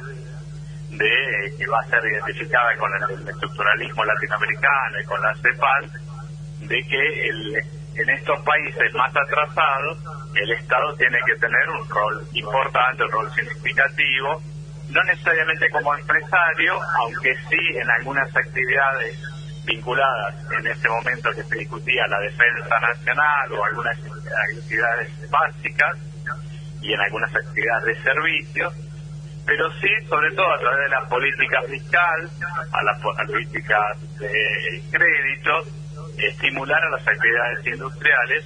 de que va a ser identificada con el, estructuralismo latinoamericano y con la CEPAL, de que en estos países más atrasados el Estado tiene que tener un rol importante, un rol significativo, no necesariamente como empresario, aunque sí en algunas actividades vinculadas en este momento que se discutía la defensa nacional o algunas actividades básicas y en algunas actividades de servicio, pero sí, sobre todo a través de la política fiscal, a la po- a la política de créditos, estimular a las actividades industriales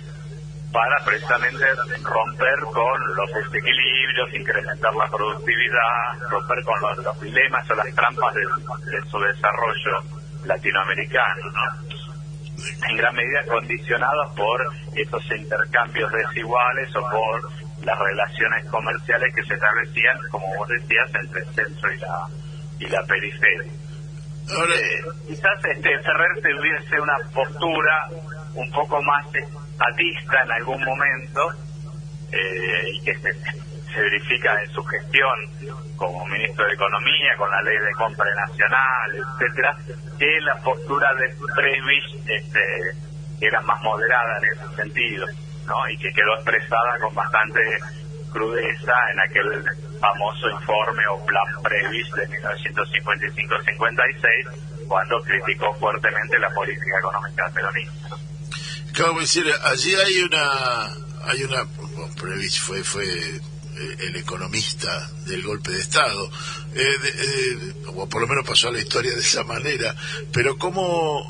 para precisamente romper con los desequilibrios, incrementar la productividad, romper con los, los dilemas o las trampas de, de su desarrollo latinoamericano, ¿no? En gran medida condicionados por esos intercambios desiguales o por las relaciones comerciales que se establecían, como vos decías, entre el centro y la, y la periferia. Eh, quizás este Ferrer tuviese una postura un poco más estatista en algún momento eh, y que se, se verifica en su gestión como ministro de Economía con la ley de compra nacional, etcétera, que la postura de Presbich este, era más moderada en ese sentido, ¿no? Y que quedó expresada con bastante crudeza en aquel famoso informe o plan Previs de 1955-56, cuando criticó fuertemente la política económica peronista. Claro, decir, allí hay una, hay una, bueno, Previch fue, fue eh, el economista del golpe de Estado, eh, eh, o por lo menos pasó a la historia de esa manera, pero cómo,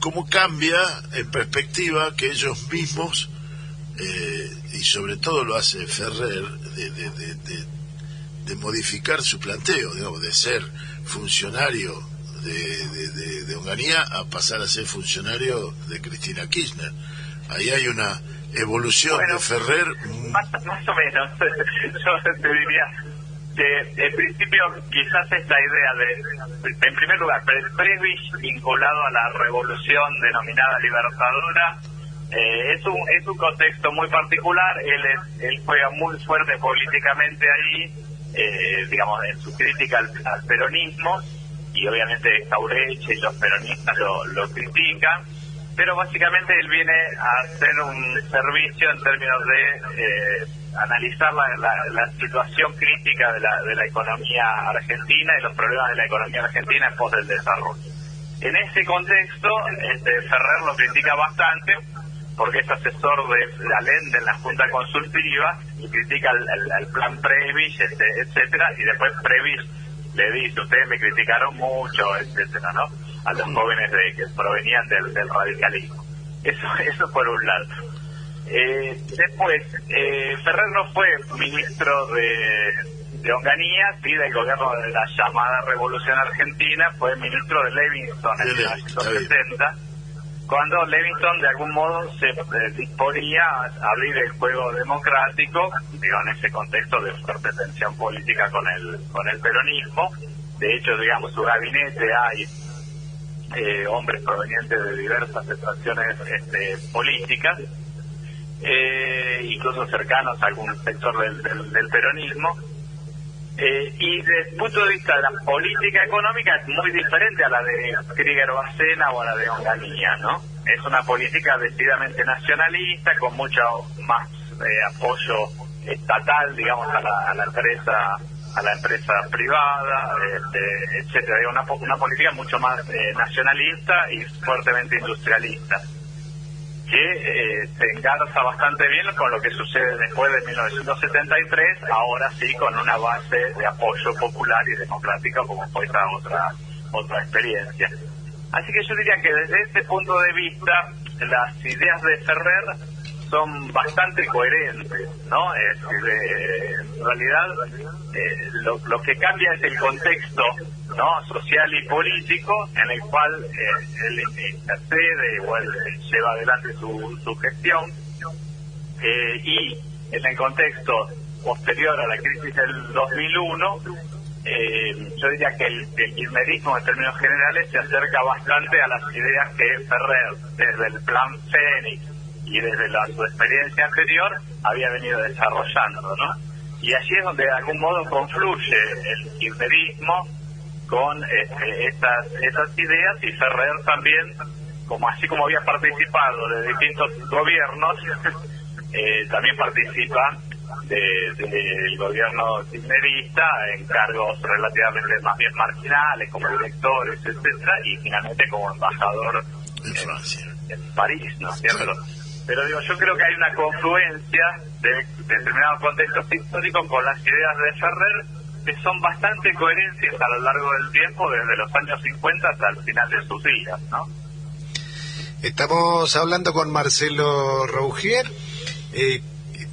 cómo cambia en perspectiva que ellos mismos, eh, y sobre todo lo hace Ferrer, de, de- de- de- de modificar su planteo, digamos, de ser funcionario de, de, de- de Onganía a pasar a ser funcionario de Cristina Kirchner. Ahí hay una evolución Bueno, de Ferrer Más, más o menos. Yo te diría que en principio quizás esta idea de, en primer lugar, Pre- Prebisch vinculado a la revolución denominada libertadora, eh, es, un, es un contexto muy particular, él, es, él juega muy fuerte políticamente ahí, eh, digamos, en su crítica al, al peronismo, y obviamente Jaureche y los peronistas lo, lo critican, pero básicamente él viene a hacer un servicio en términos de eh, analizar la, la- la situación crítica de la, de la economía argentina y los problemas de la economía argentina en pos del desarrollo. En ese contexto, este, Ferrer lo critica bastante porque es asesor de Allende en la Junta Consultiva y critica el, el- el plan Previs, este, etcétera, y después Previs le dice, ustedes me criticaron mucho, etcétera, ¿no? A los jóvenes de, que provenían del, del radicalismo. Eso, eso por un lado. Eh, después, eh, Ferrer no fue ministro de, de Onganía, sí, del gobierno de la llamada Revolución Argentina, fue ministro de Levinson en De Levi- está bien. 1970, cuando Levinson de algún modo se eh, disponía a abrir el juego democrático, digo, en ese contexto de fuerte tensión política con el, con el peronismo. De hecho, digamos, su gabinete hay eh, hombres provenientes de diversas extracciones este, políticas, eh, incluso cercanos a algún sector del, del- peronismo. Eh, y desde el punto de vista de la política económica es muy diferente a la de Krieger Bacena o a la de Onganía, ¿no? Es una política decididamente nacionalista, con mucho más eh, apoyo estatal, digamos, a la, a la empresa a la empresa privada, este, etcétera. Una, una política mucho más eh, nacionalista y fuertemente industrialista que eh, se engarza bastante bien con lo que sucede después de 1973, ahora sí con una base de apoyo popular y democrático como fue esta otra, otra experiencia. Así que yo diría que desde ese punto de vista las ideas de Ferrer son bastante coherentes, ¿no? Es eh, en realidad eh, lo, que cambia es el contexto no social y político en el cual él intercede o lleva adelante su, gestión eh, y en el contexto posterior a la crisis del 2001 eh, yo diría que el, el en términos generales se acerca bastante a las ideas que Ferrer desde el plan Fénix y desde la, su experiencia anterior había venido desarrollando, ¿no? Y allí es donde de algún modo confluye el kirchnerismo con este, estas, esas ideas y Ferrer también, como así como había participado de distintos gobiernos, eh, también participa de- del gobierno kirchnerista en cargos relativamente más bien marginales, como directores, etcétera, y finalmente como embajador en Francia. en París, ¿no es cierto? Pero digo, yo creo que hay una confluencia de, de determinados contextos históricos con las ideas de Ferrer que son bastante coherentes a lo largo del tiempo, desde los años 50 hasta el final de sus días, ¿no? Estamos hablando con Marcelo Rougier. Eh,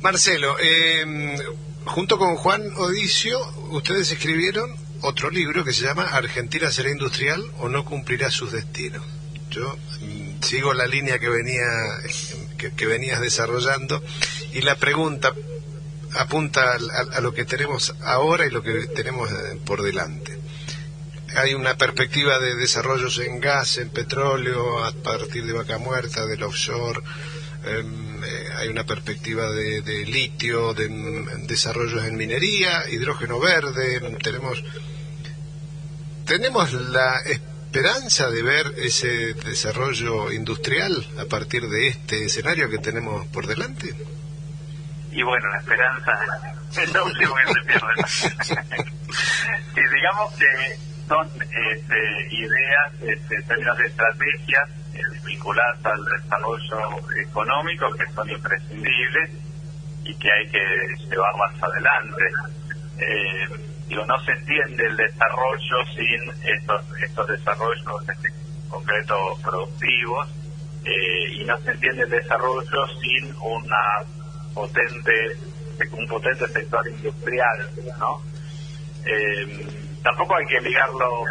Marcelo, eh, junto con Juan Odicio, ustedes escribieron otro libro que se llama Argentina será industrial o no cumplirá sus destinos. Yo mm, sigo la línea que venía que, venías desarrollando y la pregunta apunta al- a, a lo que tenemos ahora y lo que tenemos eh, por delante hay una perspectiva de desarrollos en gas, en petróleo, a partir de vaca muerta, del offshore. em, eh, hay una perspectiva de, de litio, de mm, desarrollos en minería, hidrógeno verde. Tenemos, tenemos la esperanza de ver ese desarrollo industrial a partir de este escenario que tenemos por delante. Y bueno, la esperanza es lo último que se pierde. y digamos que son este, ideas este, en términos de estrategias eh, vinculadas al desarrollo económico que son imprescindibles y que hay que llevarlas adelante. Eh, digo, no se entiende el desarrollo sin estos, estos desarrollos, en este concreto productivos, eh, y no se entiende el desarrollo sin una potente, un potente sector industrial, ¿no? Eh, tampoco hay que ligarlo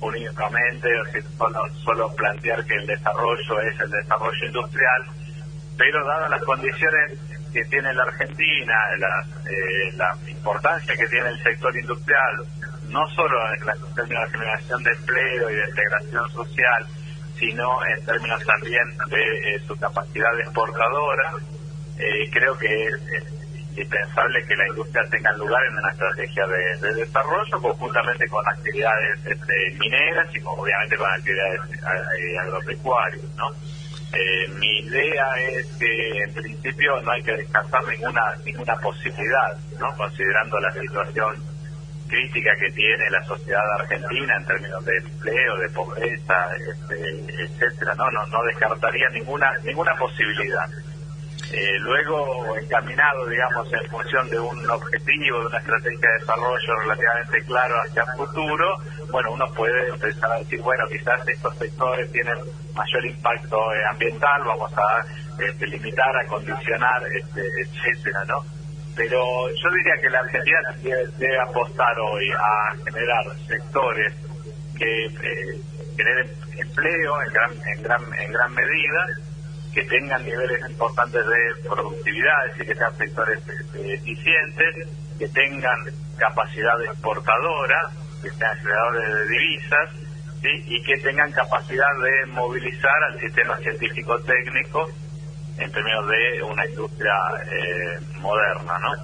únicamente, solo, solo plantear que el desarrollo es el desarrollo industrial, pero dadas las condiciones que tiene la Argentina, la, eh, la importancia que tiene el sector industrial, no solo en términos de generación de empleo y de integración social, sino en términos también de eh, su capacidad exportadora, eh, creo que es, indispensable que la industria tenga lugar en una estrategia de, de desarrollo conjuntamente con actividades este, mineras y obviamente con actividades eh, agropecuarias, ¿no? Eh, mi idea es que en principio no hay que descartar ninguna ninguna posibilidad, ¿no? Considerando la situación crítica que tiene la sociedad argentina en términos de empleo, de pobreza, este, etcétera, no, no, no descartaría ninguna ninguna posibilidad. Eh, luego, encaminado, digamos, en función de un objetivo, de una estrategia de desarrollo relativamente claro hacia el futuro, bueno, uno puede empezar a decir, bueno, quizás estos sectores tienen mayor impacto eh, ambiental, vamos a este, limitar, a condicionar, este, etcétera, ¿no? Pero yo diría que la Argentina debe, apostar hoy a generar sectores que eh, generen empleo en gran, en gran, en gran medida, que tengan niveles importantes de productividad, es decir, que sean sectores este, eficientes, que tengan capacidad exportadora, que sean generadores de divisas, ¿sí? y que tengan capacidad de movilizar al sistema científico-técnico en términos de una industria eh, moderna, ¿no?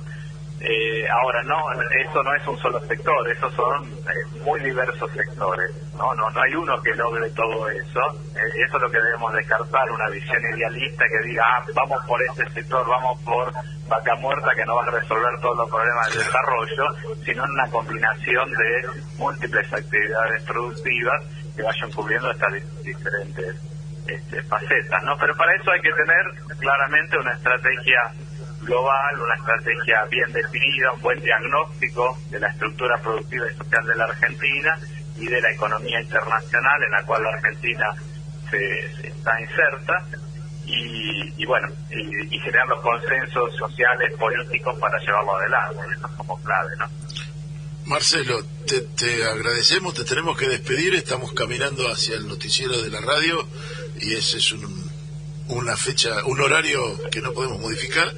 Eh, ahora, no, eso no es un solo sector, esos son eh, muy diversos sectores, ¿no? No, no hay uno que logre todo eso, Eh, eso es lo que debemos descartar, una visión idealista que diga, ah, vamos por este sector, vamos por vaca muerta que no va a resolver todos los problemas del desarrollo, sino una combinación de múltiples actividades productivas que vayan cubriendo estas di- diferentes este, facetas, ¿no? Pero para eso hay que tener claramente una estrategia global, una estrategia bien definida, un buen diagnóstico de la estructura productiva y social de la Argentina y de la economía internacional en la cual la Argentina se, está inserta y, y bueno, y, y generar los consensos sociales, políticos para llevarlo adelante, eso es como clave, ¿no? Marcelo, te, te agradecemos, te tenemos que despedir, estamos caminando hacia el noticiero de la radio y ese es un, una fecha, un horario que no podemos modificar,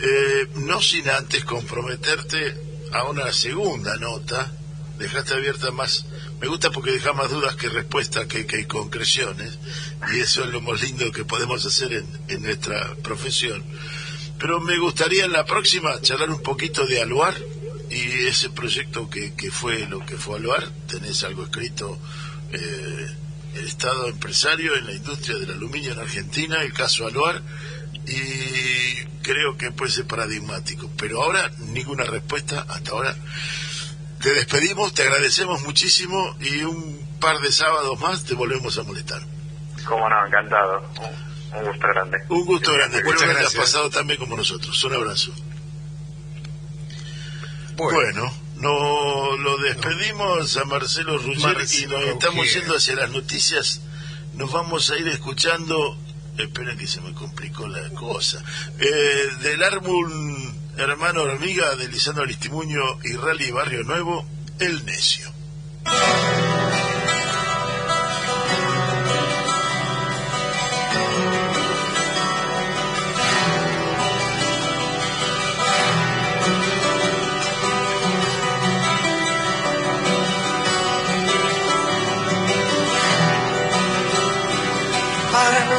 Eh, no sin antes comprometerte a una segunda nota, dejaste abierta más, me gusta porque deja más dudas que respuestas que, que concreciones y eso es lo más lindo que podemos hacer en, en nuestra profesión. Pero me gustaría en la próxima charlar un poquito de Aluar y ese proyecto que, que fue lo que fue Aluar. Tenés algo escrito, eh, el Estado empresario en la industria del aluminio en Argentina, el caso Aluar, y creo que puede ser paradigmático. Pero ahora ninguna respuesta hasta ahora. Te despedimos, te agradecemos muchísimo y un par de sábados más te volvemos a molestar. Cómo no, encantado. Un, un gusto grande. Un gusto grande, espero Muchas que hayas gracias. pasado también como nosotros. Un abrazo. Bueno, Bueno, no, lo despedimos a Marcelo Ruggier y nos estamos Ruggier. yendo hacia las noticias. Nos vamos a ir escuchando, espera que se me complicó la cosa, eh, del álbum Hermano Hormiga de Lisandro Aristimuño y Rally Barrio Nuevo, El Necio.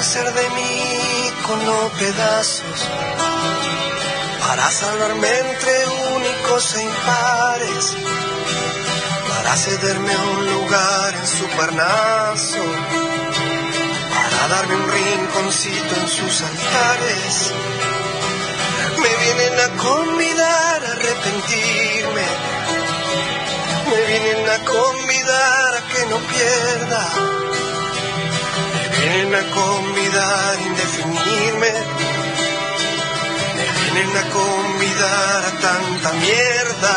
Ser de mí como pedazos, para salvarme entre únicos e impares, para cederme a un lugar en su parnaso, para darme un rinconcito en sus altares. Me vienen a convidar a arrepentirme, me vienen a convidar a que no pierda. Vienen a convidar a indefinirme. Me vienen a convidar a tanta mierda.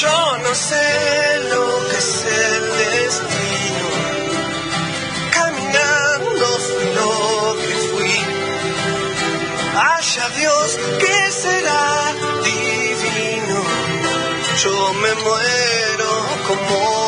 Yo no sé lo que es el destino. Caminando fui lo que fui. Haya Dios que será divino. Yo me muero como.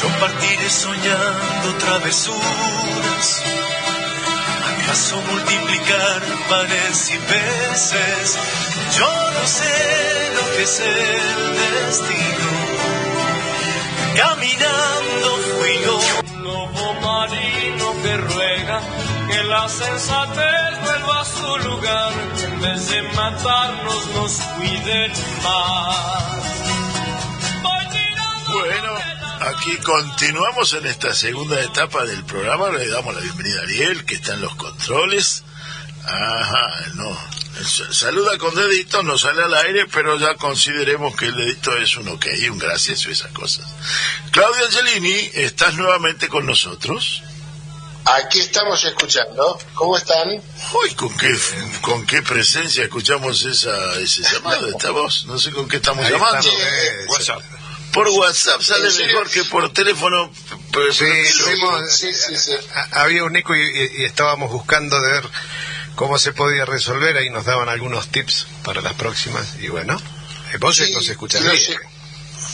Yo partiré soñando travesuras. ¿Acaso multiplicar pares y veces? Yo no sé lo que es el destino. Caminando fui yo. lobo marino que ruega que la sensatez vuelva a su lugar, en vez de matarnos nos. Voy tirando Bueno, aquí continuamos en esta segunda etapa del programa. Le damos la bienvenida a Ariel, que está en los controles. Ajá, no. Saluda con dedito, no sale al aire, pero ya consideremos que el dedito es un ok, un gracias y esas cosas. Claudia Angelini, estás nuevamente con nosotros. Aquí estamos escuchando. ¿Cómo están? Uy, ¿con qué, con qué presencia escuchamos esa, ese llamado, esta voz? No sé con qué estamos Ahí llamando. estamos, eh, WhatsApp. Por WhatsApp sale mejor que por teléfono. pero- Sí, Sí, sí, sí. ha- había un eco y, y- y estábamos buscando de ver cómo se podía resolver. Ahí nos daban algunos tips para las próximas. Y bueno, eh, vos Sí, nos escuchás bien.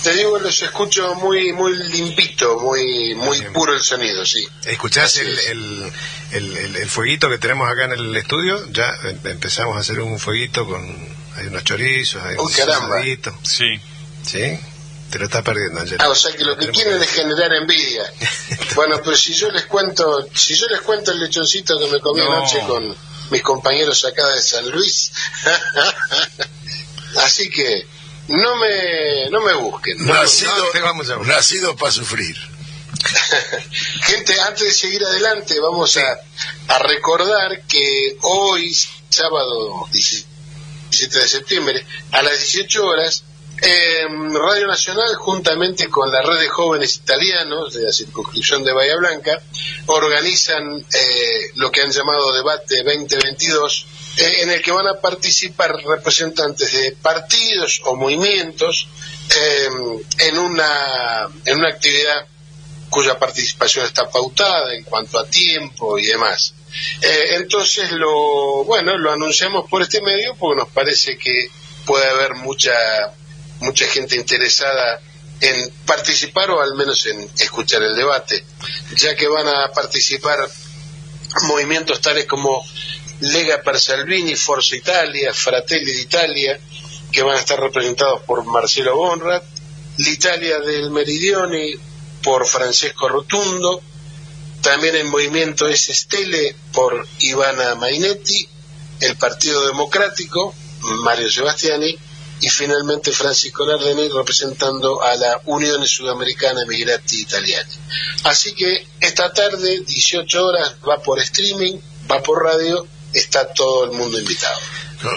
Te digo, los escucho muy muy limpito, muy muy Bien. puro el sonido, sí. ¿Escuchás el, el, el, el- el fueguito que tenemos acá en el estudio? Ya em- empezamos a hacer un fueguito con... Hay unos chorizos, hay Uy, un caramba. Sí. ¿Sí? Te lo estás perdiendo, Angela. Ah, o sea que lo que quieren es generar envidia. Bueno, pero si yo les cuento, si yo les cuento el lechoncito que me comí No. anoche con mis compañeros acá de San Luis, así que no me no me busquen. No, Nacido, no, te vamos a buscar. nacido para sufrir. Gente, antes de seguir adelante, vamos a, a recordar que hoy, sábado 17 de septiembre, a las 18 horas, eh, Radio Nacional, juntamente con la red de jóvenes italianos de la circunscripción de Bahía Blanca, organizan eh, lo que han llamado Debate 2022, eh, en el que van a participar representantes de partidos o movimientos eh, en, una, en una actividad cuya participación está pautada en cuanto a tiempo y demás. Eh, entonces lo bueno lo anunciamos por este medio porque nos parece que puede haber mucha mucha gente interesada en participar o al menos en escuchar el debate, ya que van a participar movimientos tales como Lega per Salvini, Forza Italia, Fratelli d'Italia, que van a estar representados por Marcelo Bonrat, l'Italia del Meridione por Francesco Rotundo, también el movimiento S. Stelle por Ivana Mainetti, el Partido Democrático, Mario Sebastiani, y finalmente Francisco Lardeni representando a la Unión Sudamericana Migrati Italiani. Así que esta tarde, 18 horas, va por streaming, va por radio, está todo el mundo invitado.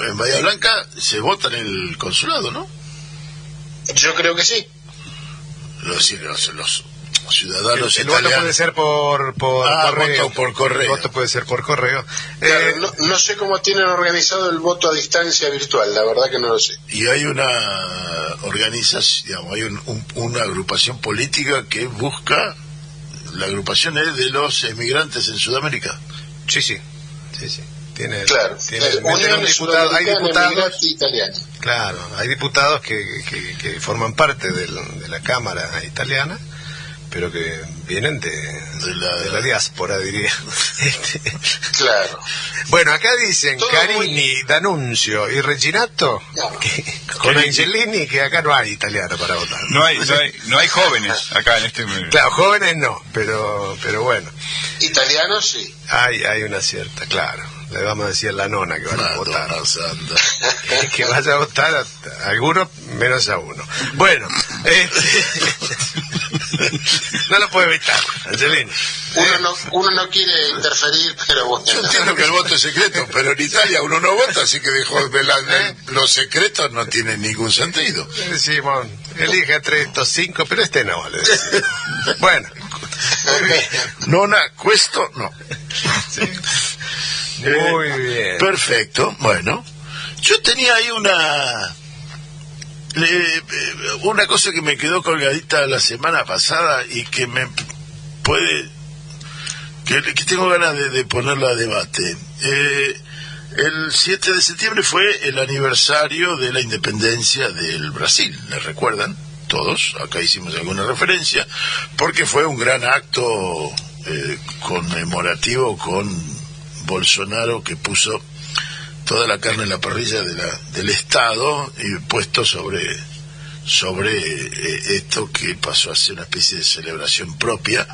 En Bahía Blanca se vota en el consulado, ¿no? Yo creo que sí. Los, los, los El, ciudadanos el voto italianos. puede ser por, por Ah, correo. voto por correo. El voto puede ser por correo. Claro, Eh, no, no sé cómo tienen organizado el voto a distancia virtual, la verdad que no lo sé. Y hay una organización, digamos, hay un- un- una agrupación política que busca, la agrupación es de los emigrantes en Sudamérica. sí, sí. sí, sí. Tiene, Claro, tiene eh, un diputado- hay diputados, Italiana. claro, hay diputados que, que, que forman parte del- de la Cámara italiana, pero que vienen de, de la, diáspora, diría. Este, Claro. bueno, acá dicen Todo Carini, D'Annunzio y Reginato, que- con Carini. Angelini, que acá no hay italiano para votar. No hay, no hay, no hay jóvenes acá en este. Claro, jóvenes no, pero, pero bueno, Italiano sí. hay, hay una cierta, claro. Le vamos a decir a la nona que van a votar. Madonna santa. que vaya a votar a, a algunos menos a uno. Bueno, este, no lo puede evitar, Angelini. Uno no, uno no quiere interferir, pero bueno. Yo entiendo que el voto es secreto, pero en Italia uno no vota, así que dejó de la- de- los secretos no tienen ningún sentido. Decimos, elige entre estos cinco, pero este no, le decimos. Bueno, Nona, questo no. muy Eh, bien. Perfecto, bueno. Yo tenía ahí una eh, eh, una cosa que me quedó colgadita la semana pasada y que me puede que, tengo ganas de, de ponerla a debate. Eh, el 7 de septiembre fue el aniversario de la independencia del Brasil, ¿le recuerdan? Todos, acá hicimos alguna referencia, porque fue un gran acto eh, conmemorativo con Bolsonaro que puso toda la carne en la parrilla de la, del Estado y puesto sobre sobre eh, esto que pasó a ser una especie de celebración propia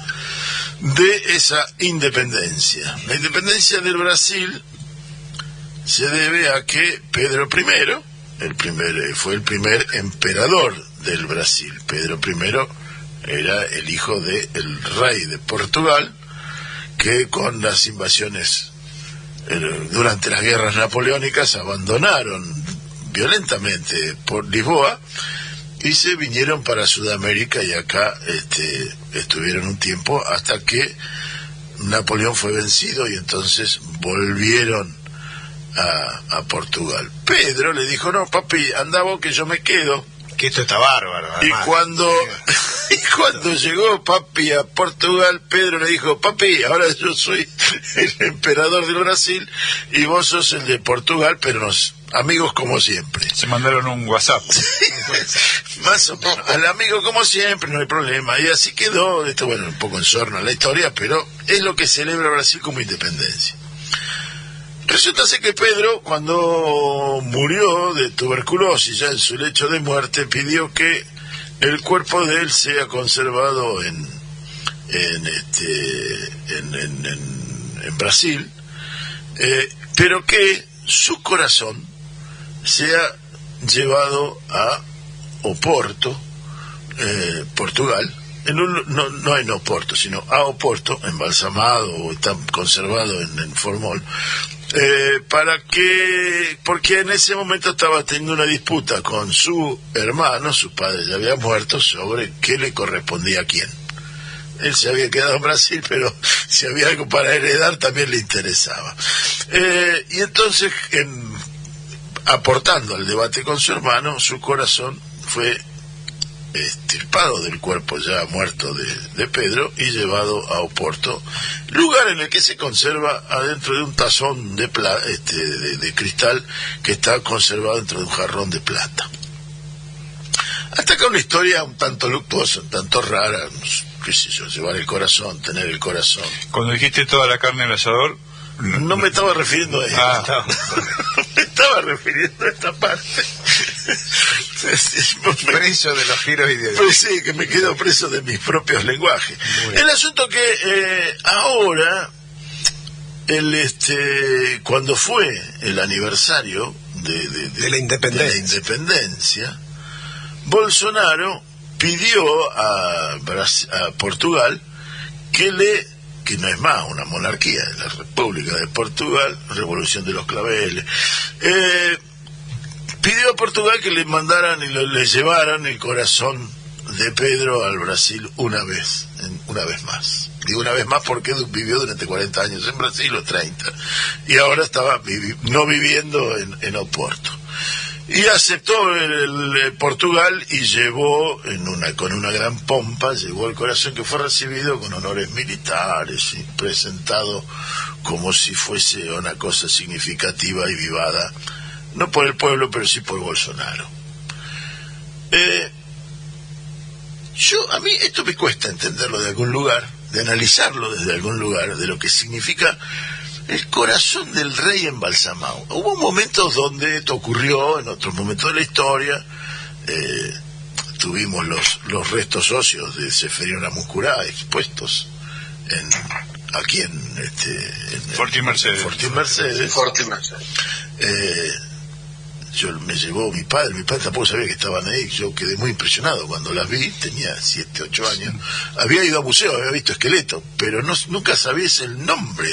de esa independencia. La independencia del Brasil se debe a que Pedro I, el eh, fue el primer emperador del Brasil. Pedro I era el hijo del rey de Portugal, que con las invasiones durante las guerras napoleónicas abandonaron violentamente por Lisboa y se vinieron para Sudamérica y acá este, estuvieron un tiempo hasta que Napoleón fue vencido y entonces volvieron a, a Portugal. Pedro le dijo, no, papi, anda vos que yo me quedo. Que esto está bárbaro. Y cuando, y cuando llegó papi a Portugal, Pedro le dijo, papi, ahora yo soy el emperador del Brasil y vos sos el de Portugal, pero nos amigos como siempre. Se mandaron un WhatsApp. Más o menos. Al amigo como siempre, no hay problema. Y así quedó, esto bueno, un poco en sorna la historia, pero es lo que celebra Brasil como independencia. Resulta ser que Pedro, cuando murió de tuberculosis, ya en su lecho de muerte, pidió que el cuerpo de él sea conservado en, en, este, en, en- Brasil, eh, pero que su corazón sea llevado a Oporto, eh, Portugal, en un- no, no en Oporto, sino a Oporto, embalsamado o está conservado en, en formol, eh, para que, porque en ese momento estaba teniendo una disputa con su hermano, su padre ya había muerto, sobre qué le correspondía a quién. Él se había quedado en Brasil, pero si había algo para heredar también le interesaba. Eh, y entonces, en, aportando al debate con su hermano, su corazón fue estirpado del cuerpo ya muerto de, de Pedro y llevado a Oporto, lugar en el que se conserva adentro de un tazón de, pla- este, de, cristal que está conservado dentro de un jarrón de plata. Hasta acá una historia un tanto luctuosa, un tanto rara, qué llevar el corazón, tener el corazón. Cuando dijiste toda la carne al asador, No me estaba refiriendo a eso. Ah. me estaba refiriendo a esta parte. Preso de los giros Pues ideológicos. sí, que me quedo preso de mis propios lenguajes. El asunto que eh, ahora, el este, cuando fue el aniversario de, de- de- De la independencia. de la independencia, Bolsonaro pidió a, a Portugal que le que no es más una monarquía, la República de Portugal, Revolución de los Claveles, eh, pidió a Portugal que le mandaran y le llevaran el corazón de Pedro al Brasil una vez, una vez más. Digo una vez más porque vivió durante 40 años en Brasil o 30 y ahora estaba no viviendo en, en Oporto. Y aceptó el, Portugal y llevó, en una, con una gran pompa, llevó el corazón que fue recibido con honores militares y presentado como si fuese una cosa significativa y vivada, no por el pueblo, pero sí por Bolsonaro. Eh, yo, a mí esto me cuesta entenderlo de algún lugar, de analizarlo desde algún lugar, de lo que significa el corazón del rey embalsamado. Hubo momentos donde esto ocurrió, en otros momentos de la historia, eh, tuvimos los, los restos óseos de Seferino Muscurá expuestos en, aquí en, este, en Fortín Mercedes. Fortín Mercedes. Eh, yo me llevó mi padre, mi padre tampoco sabía que estaban ahí, yo quedé muy impresionado cuando las vi, tenía 7, 8 años. Había ido a museo, había visto esqueletos, pero no, nunca sabías el nombre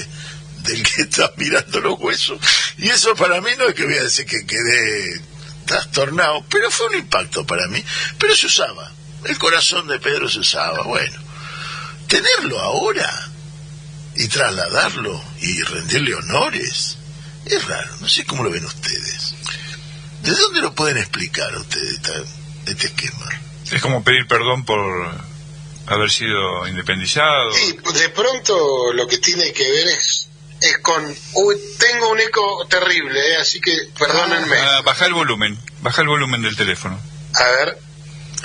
del que está mirando los huesos. Y eso para mí no es que voy a decir que quedé trastornado, pero fue un impacto para mí. Pero se usaba, el corazón de Pedro se usaba, bueno. Tenerlo ahora y trasladarlo y rendirle honores es raro, no sé cómo lo ven ustedes. ¿De dónde lo pueden explicar ustedes esta- este esquema? Es como pedir perdón por haber sido independizado. Sí, de pronto lo que tiene que ver es, es con... uy, tengo un eco terrible, ¿eh? así que perdónenme. Ah, baja el volumen, baja el volumen del teléfono. A ver,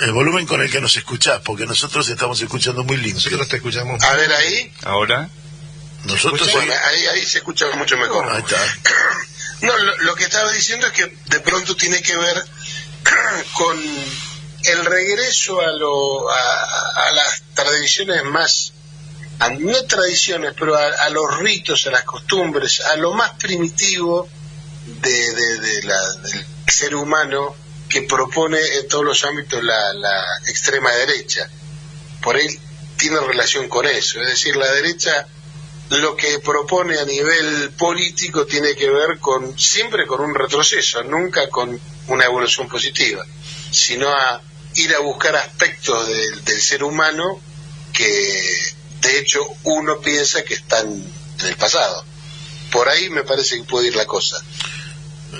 El volumen con el que nos escuchás, porque nosotros estamos escuchando muy limpio. Nosotros te escuchamos. a ver ahí. Ahora, Nosotros. Bueno, ahí, ahí se escucha mucho mejor. Ahí está. No, lo, lo que estaba diciendo es que de pronto tiene que ver con el regreso a, lo, a, a las tradiciones más, a- no tradiciones, pero a, a los ritos, a las costumbres, a lo más primitivo de, del ser humano que propone en todos los ámbitos la, la extrema derecha. Por ahí tiene relación con eso, es decir, la derecha lo que propone a nivel político tiene que ver con siempre con un retroceso, nunca con una evolución positiva, sino a ir a buscar aspectos del ser humano que de hecho uno piensa que están en el pasado. Por ahí me parece que puede ir la cosa.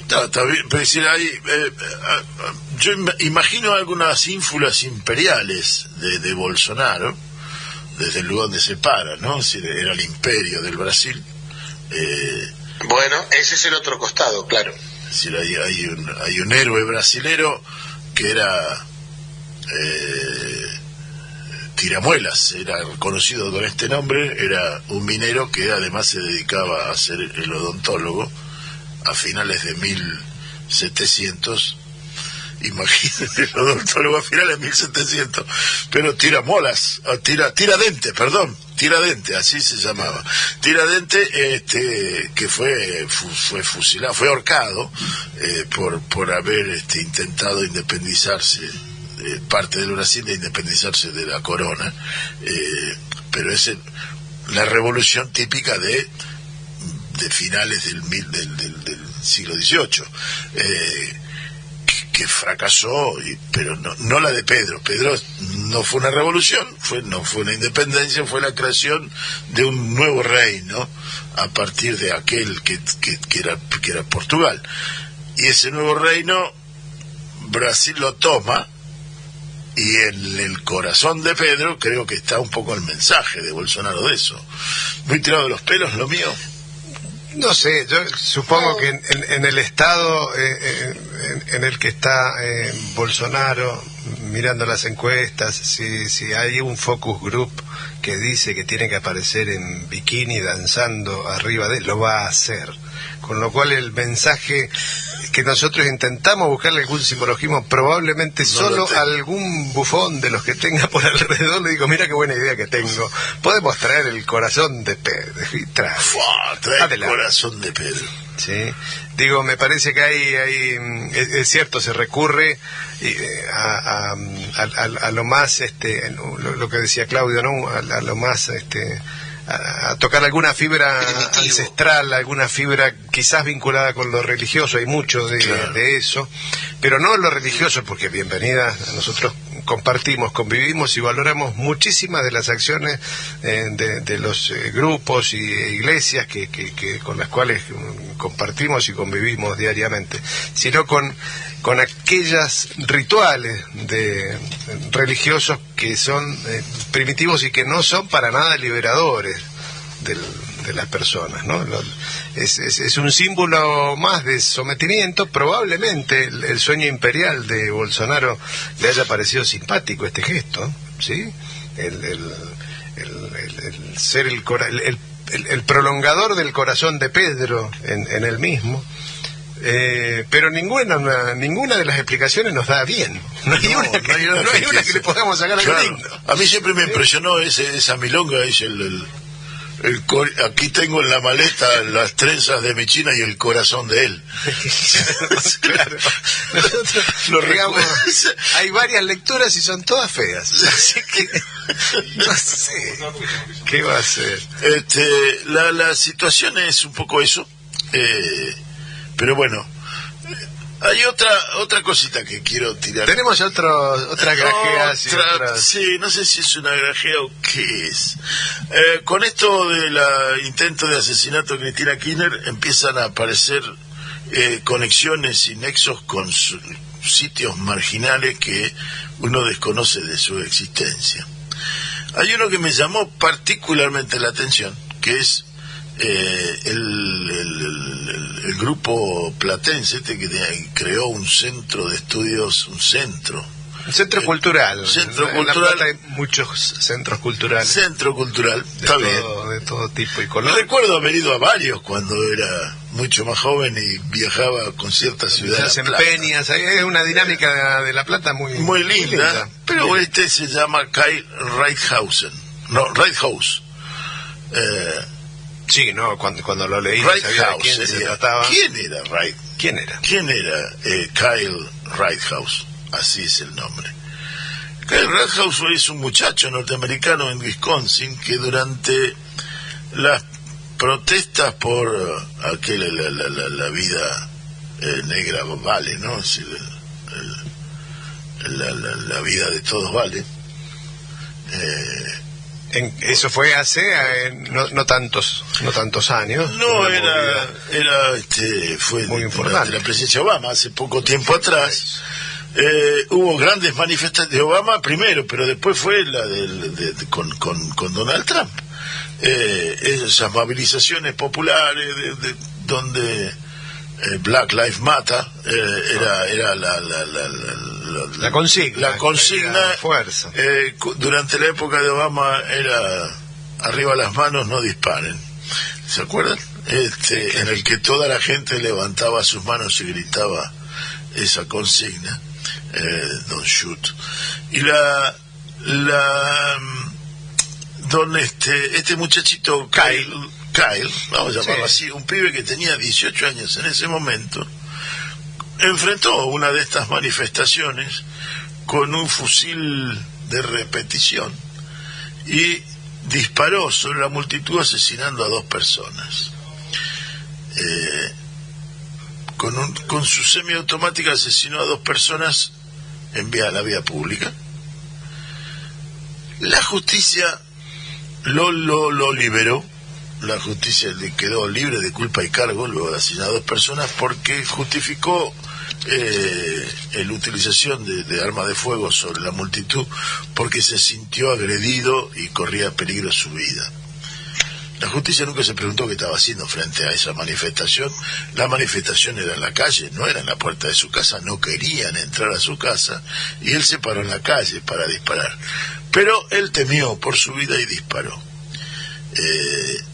Está, está bien, pero decir, eh, ah, ah, yo im- imagino algunas ínfulas imperiales de, de Bolsonaro, desde el lugar donde se para, ¿no? Es decir, era el imperio del Brasil. Eh, Bueno, ese es el otro costado, claro. es decir, hay, hay, un, hay un héroe brasilero que era eh, Tiramuelas, era conocido con este nombre, era un minero que además se dedicaba a ser el odontólogo a finales de 1700. Imagínense el odontólogo a finales de 1700, pero Tiramuelas, ah, tira, Tiradente, perdón, Tiradente, así se llamaba. Tiradente, este, que fue, fu- fue fusilado, fue ahorcado eh, por, por haber este, intentado independizarse, eh, parte del Brasil de independizarse de la corona, eh, pero es la revolución típica de de finales del, mil- del, siglo XVIII, eh, que, fracasó, pero no, no la de Pedro. Pedro no fue una revolución, fue, no fue una independencia, fue la creación de un nuevo reino a partir de aquel que, que, que era, que era Portugal. Y ese nuevo reino, Brasil lo toma, y en el corazón de Pedro creo que está un poco el mensaje de Bolsonaro de eso. Muy tirado de los pelos lo mío. No sé, yo supongo que en, en- en el estado eh, eh, en, en el que está eh, Bolsonaro, mirando las encuestas, si, si hay un focus group que dice que tiene que aparecer en bikini danzando arriba de él, lo va a hacer. Con lo cual el mensaje que nosotros intentamos buscarle algún simbologismo, probablemente No solo algún bufón de los que tenga por alrededor le digo, mira qué buena idea que tengo. Podemos traer el corazón de Pedro. Y trae. Fua, trae el corazón de Pedro. Sí, digo, me parece que hay, hay mm, es, es cierto, se recurre eh, a, a, a- a- a lo más, este, lo, lo que decía Claudio, ¿no? A, a lo más, este, a, a tocar alguna fibra Primitivo. ancestral, alguna fibra quizás vinculada con lo religioso, hay mucho de, Claro. de eso, pero no lo religioso, porque bienvenida a nosotros compartimos, convivimos y valoramos muchísimas de las acciones eh, de, los eh, grupos y iglesias que, que- con las cuales mm, compartimos y convivimos diariamente, sino con, con aquellas rituales de religiosos que son eh, primitivos y que no son para nada liberadores de las personas, ¿no? Es, es- es un símbolo más de sometimiento. Probablemente el, el sueño imperial de Bolsonaro le haya parecido simpático este gesto, ¿sí? El, el- el- ser el, cora- el- el- prolongador del corazón de Pedro en, en él mismo. Eh, pero ninguna una- ninguna de las explicaciones nos da bien. No hay, No, una, que, no hay una no hay que una que empiece. le podamos sacar algo Claro. lindo. A mí siempre me impresionó ese, esa milonga, es el, el- el cor- aquí tengo en la maleta las trenzas de mi china y el corazón de él. claro. Nosotros, Lo digamos, hay varias lecturas y son todas feas. Así que no sé qué va a ser. Este, la, la situación es un poco eso, eh, pero bueno, hay otra otra cosita que quiero tirar. Tenemos otro, otras grajeas y Otra- Sí, no sé si es una grajea o qué es. Eh, con esto del intento de asesinato de Cristina Kirchner empiezan a aparecer eh, conexiones y nexos con su- sitios marginales que uno desconoce de su existencia. Hay uno que me llamó particularmente la atención, que es eh, el, el- el- el- el grupo platense este que de- creó un centro de estudios, un centro, Un centro cultural. Centro En cultural. Hay muchos centros culturales. centro cultural, de está bien. todo, de todo tipo y color. recuerdo haber ido a varios cuando era mucho más joven y viajaba con ciertas ciudades. hacen peñas, hay hay una dinámica de, de La Plata muy, Muy linda, pero este se llama Kai Reithausen. No, Reithaus. Eh, Sí, no, cuando, cuando lo leí sabía de Reithaus quién se sería. trataba. ¿Quién era Reit? ¿Quién era? ¿Quién era eh, Kyle Reithaus? Así es el nombre. Kyle Reithaus es un muchacho norteamericano en Wisconsin que durante las protestas por eh, aquel, la, la- la- la vida eh, negra vale, ¿no? Es el- la- la vida de todos vale. Eh, En- eso fue hace eh, no, no tantos no tantos años. No, era, era este, fue Muy importante. la presidencia de Obama, hace poco tiempo atrás. Eh, hubo grandes manifestaciones de Obama primero, pero después fue la del- de- de- con, con, con Donald Trump. Eh, esas movilizaciones populares de- donde eh, Black Lives Matter eh, era, era la, la, la, la- La consigna. La consigna fuerza. eh, durante la época de Obama era arriba las manos, no disparen. ¿Se acuerdan? Este, en el que toda la gente levantaba sus manos y gritaba esa consigna, eh, don't shoot. Y la, la, mm, don este, este muchachito Kyle, Kyle, vamos a llamarlo Sí. así, un pibe que tenía 18 años en ese momento, enfrentó una de estas manifestaciones con un fusil de repetición y disparó sobre la multitud asesinando a dos personas. Eh, con, un- con su semiautomática asesinó a dos personas en vía, la vía pública. La justicia lo, lo, lo liberó, la justicia le quedó libre de culpa y cargo luego de asesinar a dos personas porque justificó eh, la utilización de, de arma de fuego sobre la multitud porque se sintió agredido y corría peligro su vida. La justicia nunca se preguntó qué estaba haciendo frente a esa manifestación. La manifestación era en la calle, no era en la puerta de su casa, no querían entrar a su casa y él se paró en la calle para disparar. Pero él temió por su vida y disparó. Eh,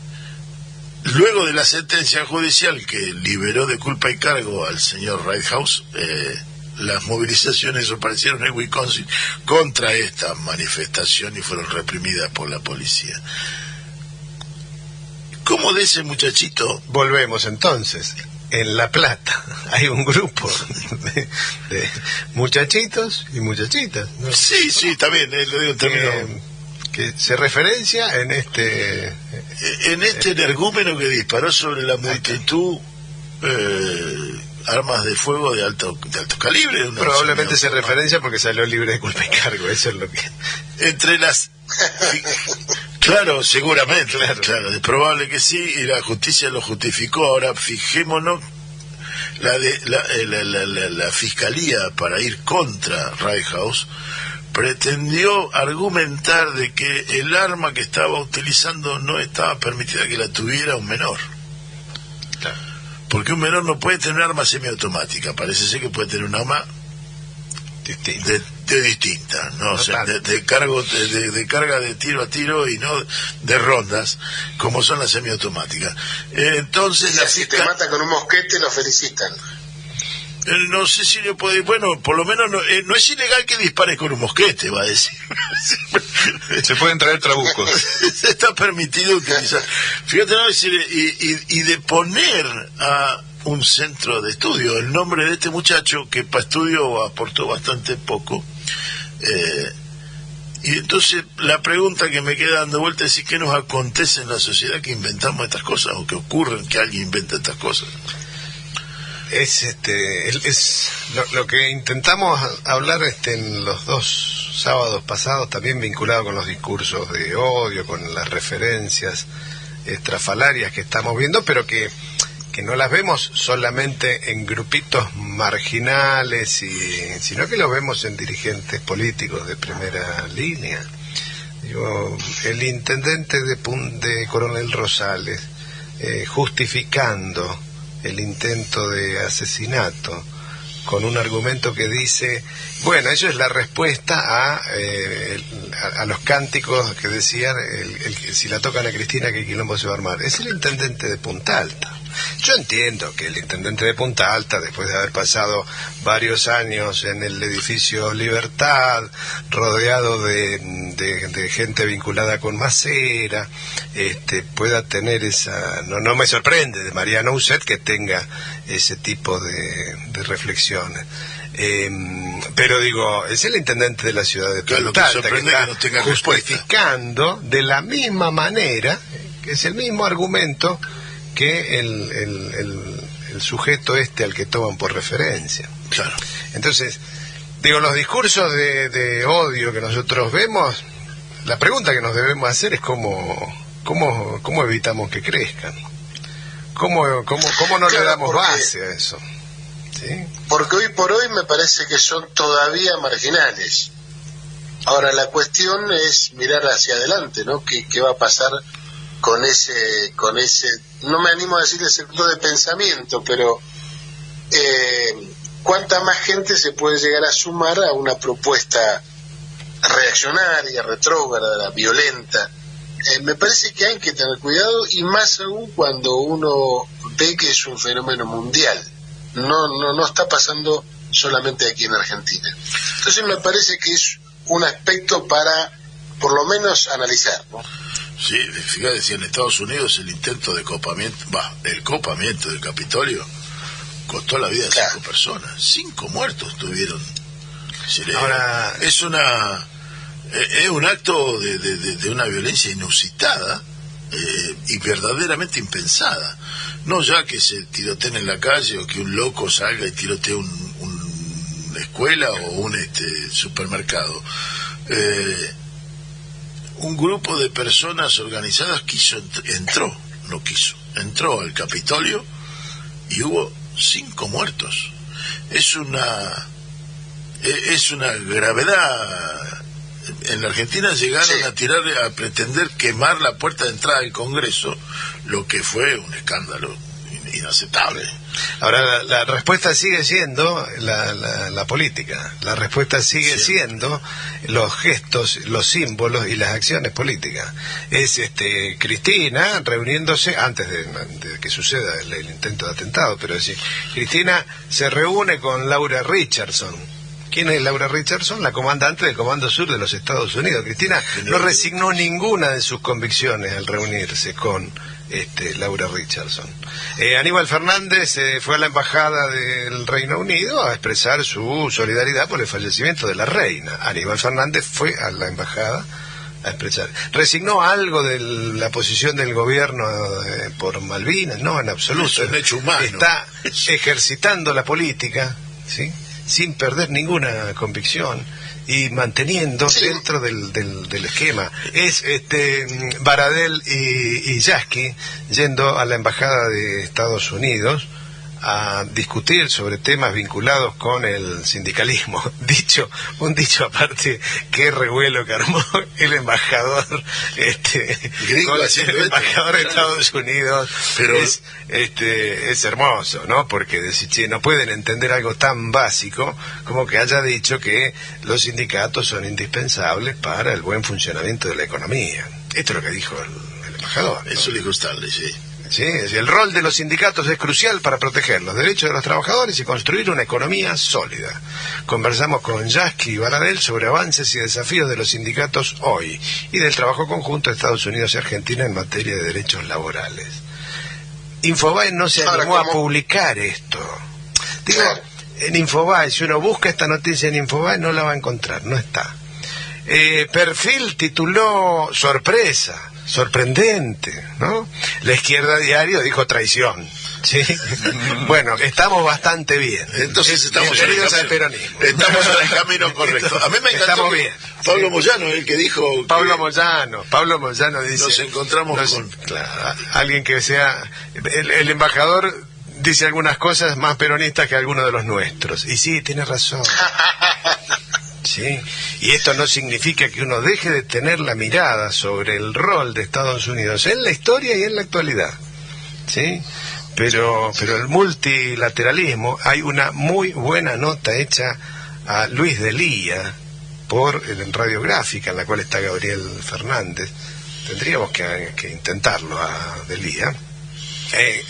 luego de la sentencia judicial que liberó de culpa y cargo al señor Reithaus, eh, las movilizaciones aparecieron en Wisconsin contra esta manifestación y fueron reprimidas por la policía. ¿Cómo de ese muchachito Volvemos entonces. En La Plata hay un grupo de, de muchachitos y muchachitas. ¿no? Sí, sí, está bien, eh, lo digo en términos- que, se referencia en este En este energúmeno que disparó sobre la multitud, eh, armas de fuego de alto, de alto calibre. Probablemente se referencia porque salió libre de culpa y cargo, eso es lo que... Entre las... Claro, seguramente, claro. es probable que sí, y la justicia lo justificó. Ahora, fijémonos, la, de, la, eh, la, la- la- la fiscalía para ir contra Rayhaus pretendió argumentar de que el arma que estaba utilizando no estaba permitida que la tuviera un menor. Porque un menor no puede tener arma semiautomática, parece ser que puede tener un arma de, de distinta, ¿no? O sea, de, de cargo, de, de- de carga de tiro a tiro y no de rondas, como son las semiautomáticas. Eh, entonces, Y la si te mata con un mosquete, lo felicitan. No sé si le puede, bueno, por lo menos no, eh, no es ilegal que dispare con un mosquete, va a decir. Se pueden traer trabucos. Está permitido utilizar. Fíjate, no decir, y, y, y de poner a un centro de estudio, el nombre de este muchacho que para estudio aportó bastante poco. eh, y entonces la pregunta que me queda dando vuelta es si qué nos acontece en la sociedad que inventamos estas cosas o que ocurren que alguien inventa estas cosas. Es este es lo, que intentamos hablar este en los dos sábados pasados también vinculado con los discursos de odio, con las referencias estrafalarias que estamos viendo, pero que que no las vemos solamente en grupitos marginales y sino que lo vemos en dirigentes políticos de primera línea. Digo, el intendente de, de Coronel Rosales eh, justificando el intento de asesinato con un argumento que dice, bueno, eso es la respuesta a, eh, a, a los cánticos que decían, el, si la tocan a Cristina, que quilombo se va a armar. Es el intendente de Punta Alta. Yo entiendo que el intendente de Punta Alta, después de haber pasado varios años en el edificio Libertad, rodeado de, de- de gente vinculada con Macera, este, pueda tener esa... No, no me sorprende de Mariano Uset que tenga ese tipo de, de reflexiones. Em, pero digo, es el intendente de la ciudad de Claro, que Punta Alta que está que no tenga respuesta. justificando de la misma manera, que es el mismo argumento que el, el- el- el sujeto este al que toman por referencia. Claro. Entonces, digo, los discursos de, de odio que nosotros vemos, la pregunta que nos debemos hacer es cómo, cómo, cómo evitamos que crezcan. ¿Cómo, cómo, cómo no le damos base a eso? ¿Sí? Porque hoy por hoy me parece que son todavía marginales. Ahora la cuestión es mirar hacia adelante, ¿no? ¿Qué, qué va a pasar con ese, con ese, no me animo a decir el sector de pensamiento, pero eh, cuánta más gente se puede llegar a sumar a una propuesta reaccionaria, retrógrada, violenta. Eh, me parece que hay que tener cuidado y más aún cuando uno ve que es un fenómeno mundial. No, no, no está pasando solamente aquí en Argentina. Entonces me parece que es un aspecto para por lo menos analizar. Sí, fíjate, si en Estados Unidos el intento de copamiento, va, el copamiento del Capitolio costó la vida de Claro. cinco personas. Cinco muertos tuvieron. Ahora- es una eh, es un acto de, de- de- de una violencia inusitada eh, y verdaderamente impensada. No ya que se tiroteen en la calle o que un loco salga y tirotee un, un- una escuela o un este, supermercado. Eh, un grupo de personas organizadas quiso entr- entró no quiso entró al Capitolio y hubo cinco muertos es una e- es una gravedad en la Argentina llegaron Sí. a tirar a pretender quemar la puerta de entrada del Congreso lo que fue un escándalo inaceptable Ahora, la, la respuesta sigue siendo la, la- la política. La respuesta sigue siendo los gestos, los símbolos y las acciones políticas. Es este Cristina reuniéndose, antes de, de que suceda el, el intento de atentado, pero es decir, Cristina se reúne con Laura Richardson. ¿Quién es Laura Richardson? La comandante del Comando Sur de los Estados Unidos. Cristina no resignó ninguna de sus convicciones al reunirse con este, Laura Richardson. Eh, Aníbal Fernández eh, fue a la embajada del Reino Unido a expresar su solidaridad por el fallecimiento de la reina. Aníbal Fernández fue a la embajada a expresar. ¿Resignó algo de la posición del gobierno eh, por Malvinas? No, en absoluto. Es un hecho humano. Está ejercitando la política, ¿sí? sin perder ninguna convicción y manteniendo Sí. dentro del, del, del esquema. Es este mm, Baradel y, y Yasky yendo a la embajada de Estados Unidos a discutir sobre temas vinculados con el sindicalismo. Dicho, un dicho aparte, qué revuelo que armó el embajador, este, con el embajador de Estados Unidos. Pero- es, este, es hermoso, ¿no? Porque decir, che, no pueden entender algo tan básico como que haya dicho que los sindicatos son indispensables para el buen funcionamiento de la economía. Esto es lo que dijo el, el embajador. ¿no? Eso le dijo Stanley, sí. Sí, el rol de los sindicatos es crucial para proteger los derechos de los trabajadores y construir una economía sólida. Conversamos con Yasky y Baradel sobre avances y desafíos de los sindicatos hoy y del trabajo conjunto de Estados Unidos y Argentina en materia de derechos laborales. Infobae no se Ahora, animó a publicar esto. Digo, Claro. en Infobae, si uno busca esta noticia en Infobae, no la va a encontrar, no está. Eh, perfil tituló sorpresa, sorprendente, ¿no? La izquierda diario dijo traición. ¿sí? bueno, estamos bastante bien. Entonces estamos en el, camino, estamos en el camino correcto. A mí me encantó Estamos bien. Pablo Moyano, el que dijo... que- Pablo Moyano, Pablo Moyano dice... Nos encontramos nos- con- claro, alguien que sea... El, el embajador dice algunas cosas más peronistas que algunos de los nuestros. Y sí, tiene razón. Sí, y esto no significa que uno deje de tener la mirada sobre el rol de Estados Unidos en la historia y en la actualidad. ¿Sí? Pero, pero el multilateralismo, hay una muy buena nota hecha a Luis Delía por en Radiográfica, en la cual está Gabriel Fernández. Tendríamos que, intentarlo a Delía. Eh,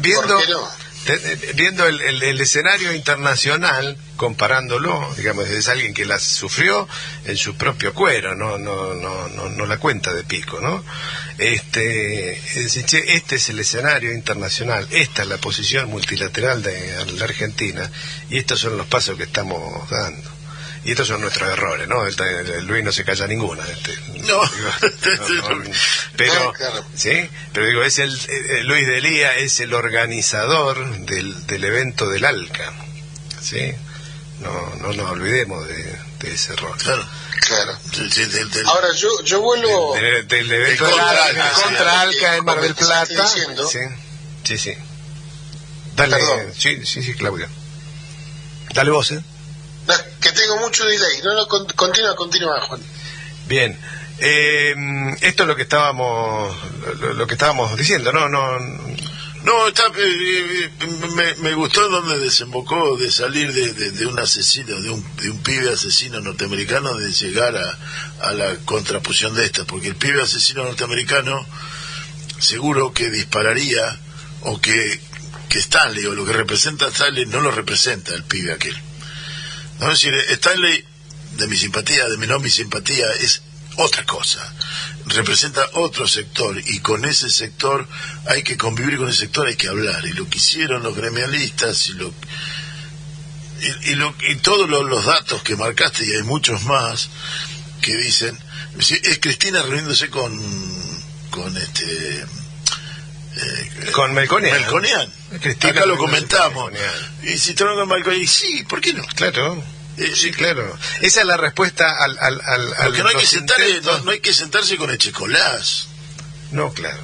viendo, ¿Por qué no? Eh, viendo el, el- el escenario internacional, comparándolo, digamos, es alguien que la sufrió en su propio cuero, no, no, no, no, no la cuenta de pico, ¿no? Este, este es el escenario internacional, esta es la posición multilateral de la Argentina y estos son los pasos que estamos dando. Y estos son nuestros errores, ¿no? El, el Luis no se calla ninguna. Este, No. Digo, no, no, pero, claro. ¿sí? Pero digo, es el, eh, Luis Delía es el organizador del, del evento del ALCA, ¿sí? No, no nos olvidemos de, de ese rol. Claro. Claro. Del- del- Ahora yo, yo vuelvo... Del, del evento El del contra ALCA, Alca, contra sí, ALCA en Mar del Plata. diciendo. Sí, sí, sí. Dale, Perdón. sí, sí, sí, Claudia. Dale vos, ¿eh? No, que tengo mucho delay. No, no, con- continúa, continúa, Juan. Bien. Eh, esto es lo que estábamos lo, lo que estábamos diciendo, ¿no? no No, está, eh, eh, me, me gustó donde desembocó de salir de, de- de un asesino, de un, de un pibe asesino norteamericano, de llegar a, a la contraposición de esta, porque el pibe asesino norteamericano seguro que dispararía o que, que Stanley o lo que representa Stanley no lo representa el pibe aquel. No es decir, Stanley, de mi simpatía, de mi no mi simpatía, es otra cosa. Representa otro sector y con ese sector hay que convivir con ese sector, hay que hablar. Y lo que hicieron los gremialistas y lo y, y lo- y todos los, datos que marcaste, y hay muchos más, que dicen, es Cristina reuniéndose con, con este eh, Con Melconian. Melconian. Cristina Acá lo comentamos. Y si te con Melconian, y sí, ¿por qué no? Claro. Eh, Sí, claro. Esa es la respuesta al... al, al, al- Porque no hay, que intentos- no, no hay que sentarse con Echecolás. No, claro.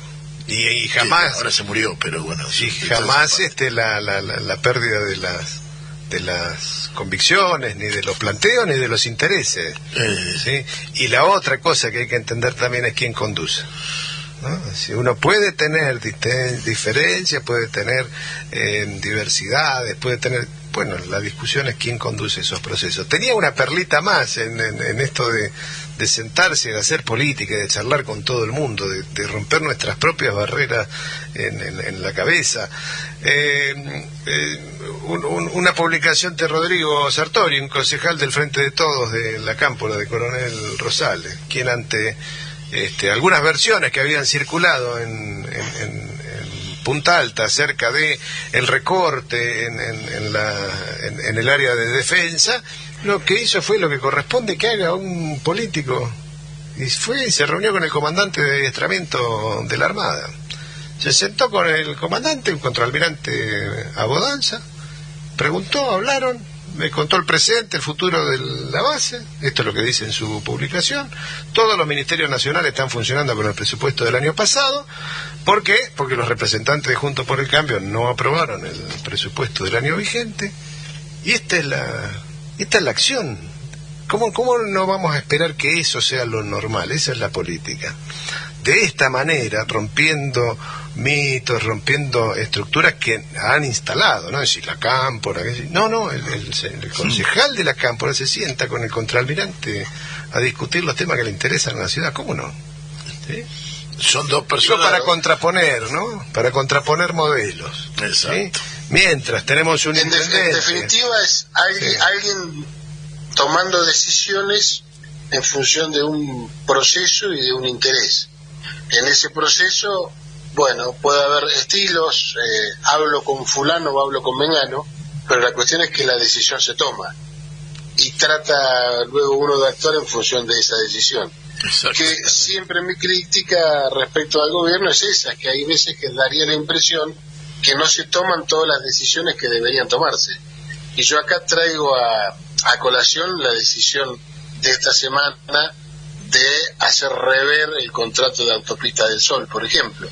Y, jamás... ahora se murió, pero bueno. y jamás este la, la, la, la pérdida de las de las convicciones ni de los planteos ni de los intereses eh, ¿sí? y la otra cosa que hay que entender también es quién conduce ¿no? Si uno puede tener diferencias puede tener eh, diversidades puede tener bueno la discusión es quién conduce esos procesos tenía una perlita más en, en- esto de, de sentarse de hacer política de charlar con todo el mundo de, romper nuestras propias barreras en, la cabeza eh, eh, un- un- una publicación de Rodrigo Sartori, un concejal del Frente de Todos de la Cámpora de Coronel Rosales, quien ante este, algunas versiones que habían circulado en, en- en- Punta Alta acerca de el recorte la, en- el área de defensa, lo que hizo fue lo que corresponde que haga un político y fue y se reunió con el comandante de adiestramiento de la Armada. Se sentó con el comandante, un contraalmirante Abodanza, preguntó, hablaron, me contó el presente, el futuro de la base, esto es lo que dice en su publicación, todos los ministerios nacionales están funcionando con el presupuesto del año pasado, ¿por qué? Porque los representantes de Juntos por el Cambio no aprobaron el presupuesto del año vigente, y esta es la, esta es la acción. ¿Cómo, ¿Cómo no vamos a esperar que eso sea lo normal? Esa es la política. De esta manera, rompiendo mitos, rompiendo estructuras que han instalado, ¿no? Es decir, la cámpora. que- No, no, el, el- el concejal de la cámpora se sienta con el contraalmirante a discutir los temas que le interesan a la ciudad. ¿Cómo no? ¿Sí? Son dos Digo, personas. para contraponer, ¿no? Para contraponer modelos. ¿sí? Exacto. Mientras tenemos un En, en definitiva es alguien, Sí. alguien tomando decisiones en función de un proceso y de un interés. En ese proceso, bueno, puede haber estilos, eh, hablo con fulano o hablo con mengano, pero la cuestión es que la decisión se toma y trata luego uno de actuar en función de esa decisión. Que siempre mi crítica respecto al gobierno es esa, que hay veces que daría la impresión que no se toman todas las decisiones que deberían tomarse. Y yo acá traigo a, a colación la decisión de esta semana de hacer rever el contrato de Autopista del Sol, por ejemplo.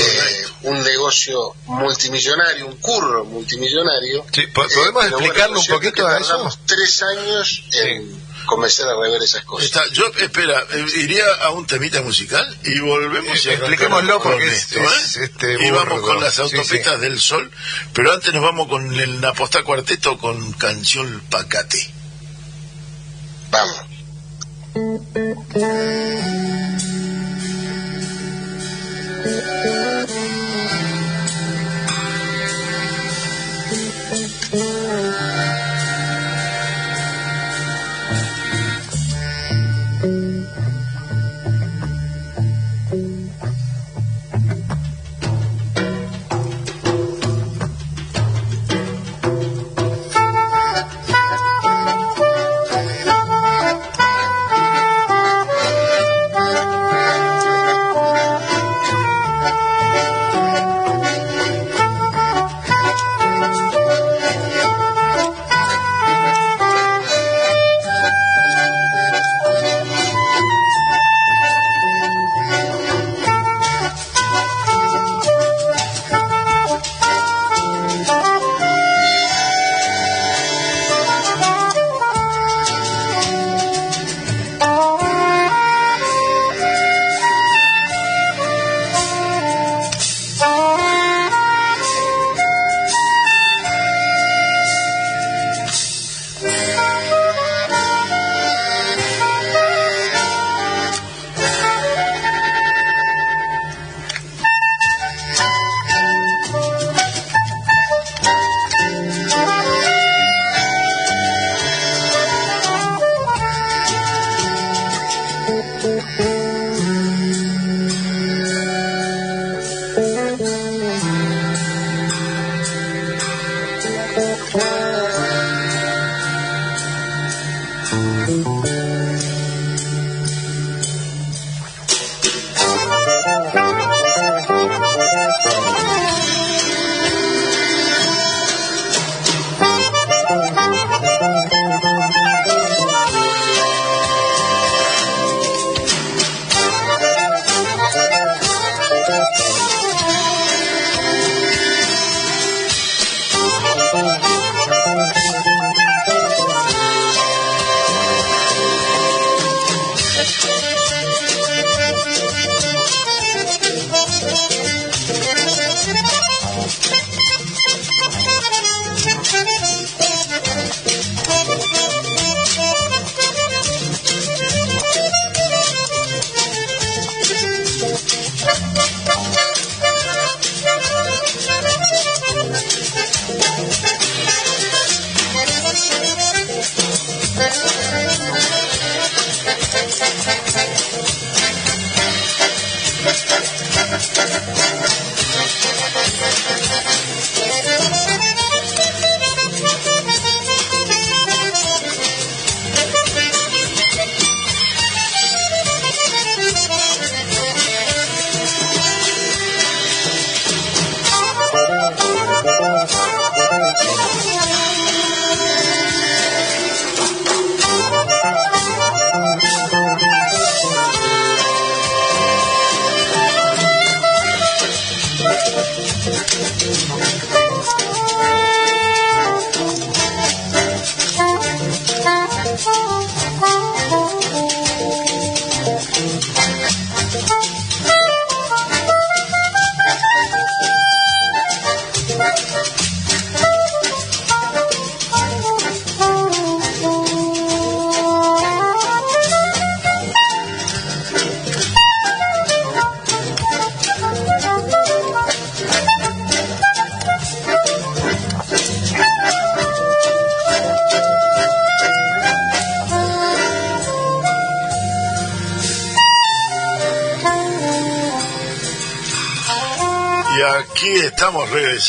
Eh, un negocio multimillonario, un curro multimillonario. Sí, Eh, ¿Podemos pero explicarle bueno, un cierto poquito que a eso? tardamos tres años en comenzar a rever esas cosas. Está, yo, espera, eh, iría a un temita musical y volvemos y Eh, arrancamos expliquémoslo con porque es- esto, es, ¿eh? este, y vamos con las Sí, autopistas sí. del sol, pero antes nos vamos con el Naposta Cuarteto con canción Pacate. Vamos.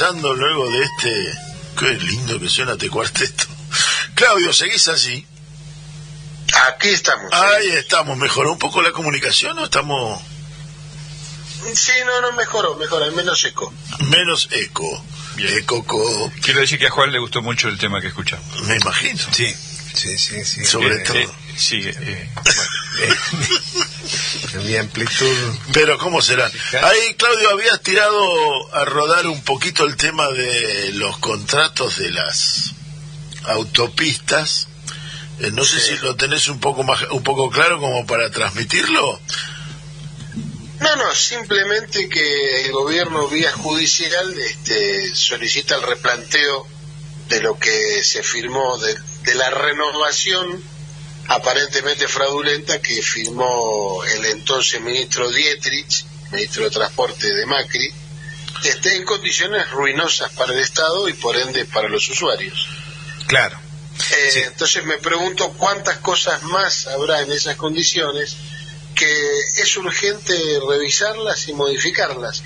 Luego de este... Qué lindo que suena este cuarteto. Claudio, ¿seguís así? Aquí estamos. sí. Ahí estamos. ¿Mejoró un poco la comunicación o estamos Sí, no, no, mejoró, mejoró, menos seco. menos eco? Eco, co- Quiero decir que a Juan le gustó mucho el tema que escuchamos. me imagino. Sí, sí, sí, sí. Sobre Eh, todo. eh, sí, eh, Mi amplitud. Pero ¿cómo será? Ahí, Claudio, habías tirado a rodar un poquito el tema de los contratos de las autopistas. Eh, no sé si lo tenés un poco más, un poco claro como para transmitirlo. No, no, simplemente que el gobierno vía judicial este, solicita el replanteo de lo que se firmó, de, de la renovación aparentemente fraudulenta que firmó el entonces ministro Dietrich, ministro de Transporte de Macri, este, en condiciones ruinosas para el Estado y por ende para los usuarios. Claro. Eh, Sí. Entonces me pregunto cuántas cosas más habrá en esas condiciones que es urgente revisarlas y modificarlas.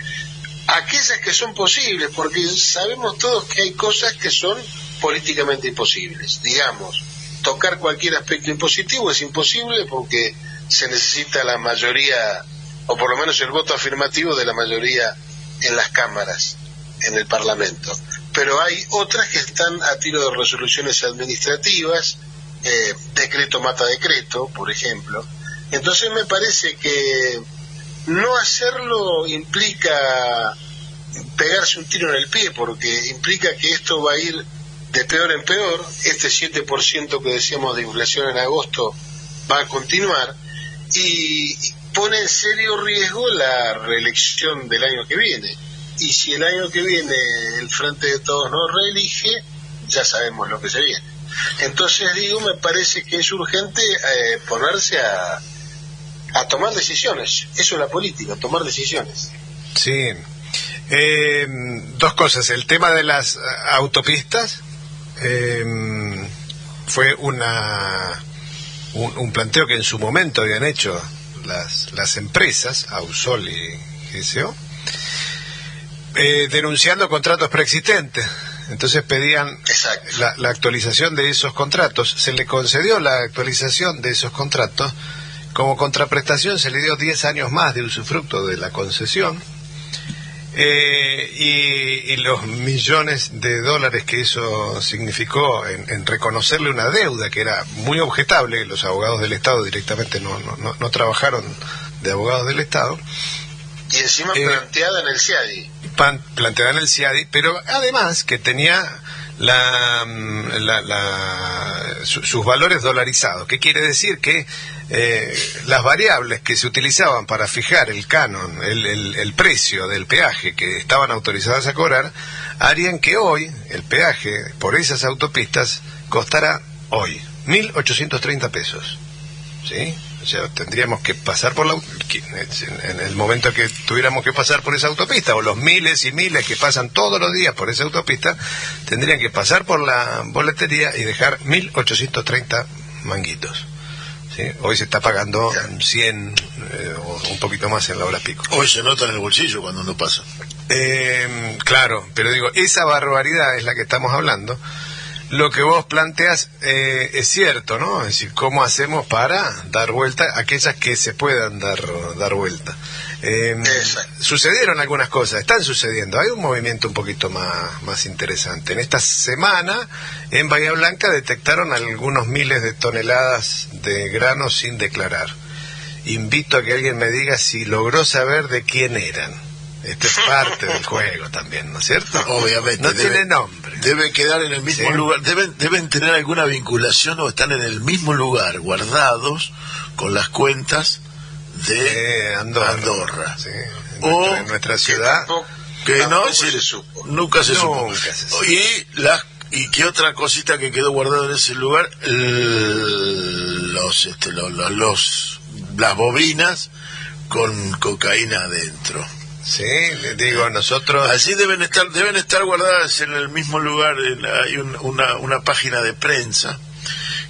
Aquellas que son posibles, porque sabemos todos que hay cosas que son políticamente imposibles. Digamos, tocar cualquier aspecto impositivo es imposible porque se necesita la mayoría, o por lo menos el voto afirmativo de la mayoría en las cámaras, en el Parlamento. Pero hay otras que están a tiro de resoluciones administrativas, eh, decreto mata decreto, por ejemplo. Entonces me parece que no hacerlo implica pegarse un tiro en el pie, porque implica que esto va a ir de peor en peor. Este 7% que decíamos de inflación en agosto va a continuar y pone en serio riesgo la reelección del año que viene. Y si el año que viene el Frente de Todos no reelige, ya sabemos lo que se viene. Entonces digo, me parece que es urgente eh, ponerse a, a tomar decisiones. Eso es la política, tomar decisiones. Sí. Eh, dos cosas. El tema de las autopistas eh, fue una un, un planteo que en su momento habían hecho las, las empresas, Ausol y GSO, eh, denunciando contratos preexistentes. Entonces pedían la, la actualización de esos contratos. Se le concedió la actualización de esos contratos. Como contraprestación se le dio 10 años más de usufructo de la concesión. Eh, y, y los millones de dólares que eso significó en, en reconocerle una deuda que era muy objetable, los abogados del Estado directamente no, no, no, no trabajaron de abogados del Estado, Y encima Eh, planteada en el CIADI. pan- planteada en el CIADI, pero además que tenía la, la- la- su- sus valores dolarizados. ¿Qué quiere decir? Que eh, las variables que se utilizaban para fijar el canon, el precio del peaje que estaban autorizadas a cobrar, harían que hoy el peaje por esas autopistas costara hoy 1.830 pesos. ¿sí? O sea, tendríamos que pasar por la en en el momento que tuviéramos que pasar por esa autopista o los miles y miles que pasan todos los días por esa autopista tendrían que pasar por la boletería y dejar 1830 manguitos. ¿sí? Hoy se está pagando 100 eh, o un poquito más en la hora pico. Hoy se nota en el bolsillo cuando uno pasa. Eh, claro, pero digo, esa barbaridad es la que estamos hablando. Lo que vos planteas eh, es cierto, ¿no? Es decir, ¿cómo hacemos para dar vuelta a aquellas que se puedan dar, dar vuelta? Eh, Exacto. sucedieron algunas cosas, están sucediendo. Hay un movimiento un poquito más, más interesante. En esta semana, en Bahía Blanca, detectaron algunos miles de toneladas de granos sin declarar. Invito a que alguien me diga si logró saber de quién eran. Esto es parte del juego también, ¿no es cierto? Obviamente. No debe- tiene nombre. Debe quedar en el mismo Sí. lugar. Deben, deben tener alguna vinculación o están en el mismo lugar, guardados con las cuentas de Andorra. Andorra. Sí, en O nuestra, en nuestra ciudad. Que no, es decir, se supo. nunca se supo. Nunca se supo. Y las y qué otra cosita que quedó guardada en ese lugar, los, este, los, los- los- las bobinas con cocaína adentro. Sí, le digo, nosotros. Allí deben estar, deben estar guardadas en el mismo lugar. hay un- una, una página de prensa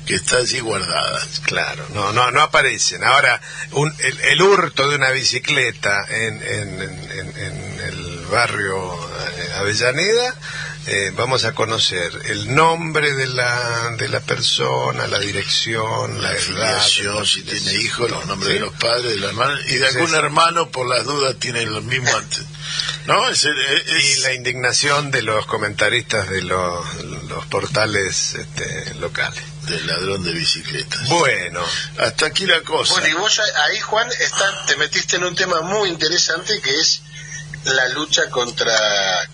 que está allí guardada. Claro, no, no, no aparecen. Ahora, un- el, el hurto de una bicicleta en, en, en- en- en el barrio eh, Avellaneda, eh, vamos a conocer el nombre de la, de la persona, la dirección, la, la edad, filiación, si tiene hijos, los nombres Sí. de los padres, de la hermana, y de algún hermano, por las dudas, tiene lo mismo antes. ¿No? Es, es- y la indignación de los comentaristas de los, los portales este, locales. del ladrón de bicicletas. Bueno, Hasta aquí la cosa. Bueno, y vos ahí, Juan, está, te metiste en un tema muy interesante que es la lucha contra,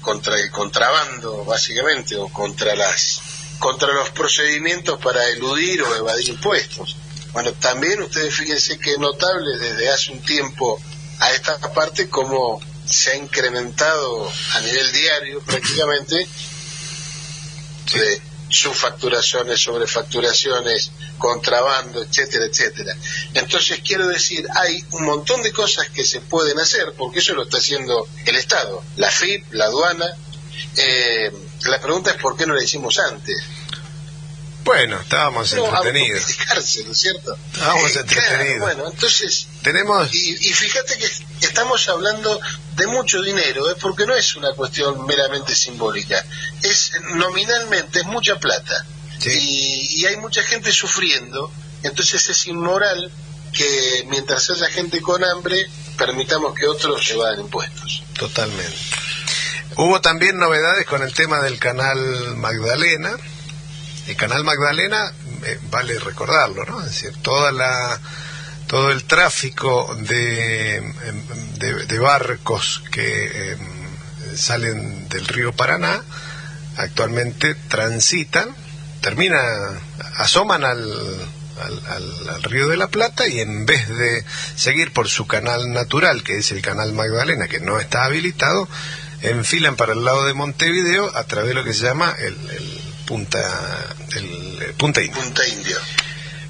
contra el contrabando, básicamente, o contra las contra los procedimientos para eludir o evadir impuestos. Bueno, también ustedes fíjense que es notable desde hace un tiempo a esta parte cómo se ha incrementado a nivel diario prácticamente de subfacturaciones, sobrefacturaciones, contrabando, etcétera, etcétera. Entonces quiero decir, hay un montón de cosas que se pueden hacer, porque eso lo está haciendo el Estado, la FIP, la aduana. Eh, la pregunta es por qué no lo hicimos antes. Bueno, estábamos No, entretenidos. ¿no es cierto? Estábamos Eh, entretenidos. claro, bueno, entonces Tenemos, y, y fíjate que estamos hablando de mucho dinero, ¿eh? porque no es una cuestión meramente simbólica, es nominalmente es mucha plata Sí. y, y hay mucha gente sufriendo, entonces es inmoral que mientras haya gente con hambre permitamos que otros se vayan impuestos. Totalmente. Hubo también novedades con el tema del canal Magdalena. El canal Magdalena, eh, vale recordarlo, ¿no? Es decir, toda la, todo el tráfico de, em, de, barcos que em, salen del río Paraná actualmente transitan, termina, asoman al, al, al- río de la Plata y en vez de seguir por su canal natural, que es el canal Magdalena, que no está habilitado, enfilan para el lado de Montevideo a través de lo que se llama el punta el, el punta Indio. Punta Indio.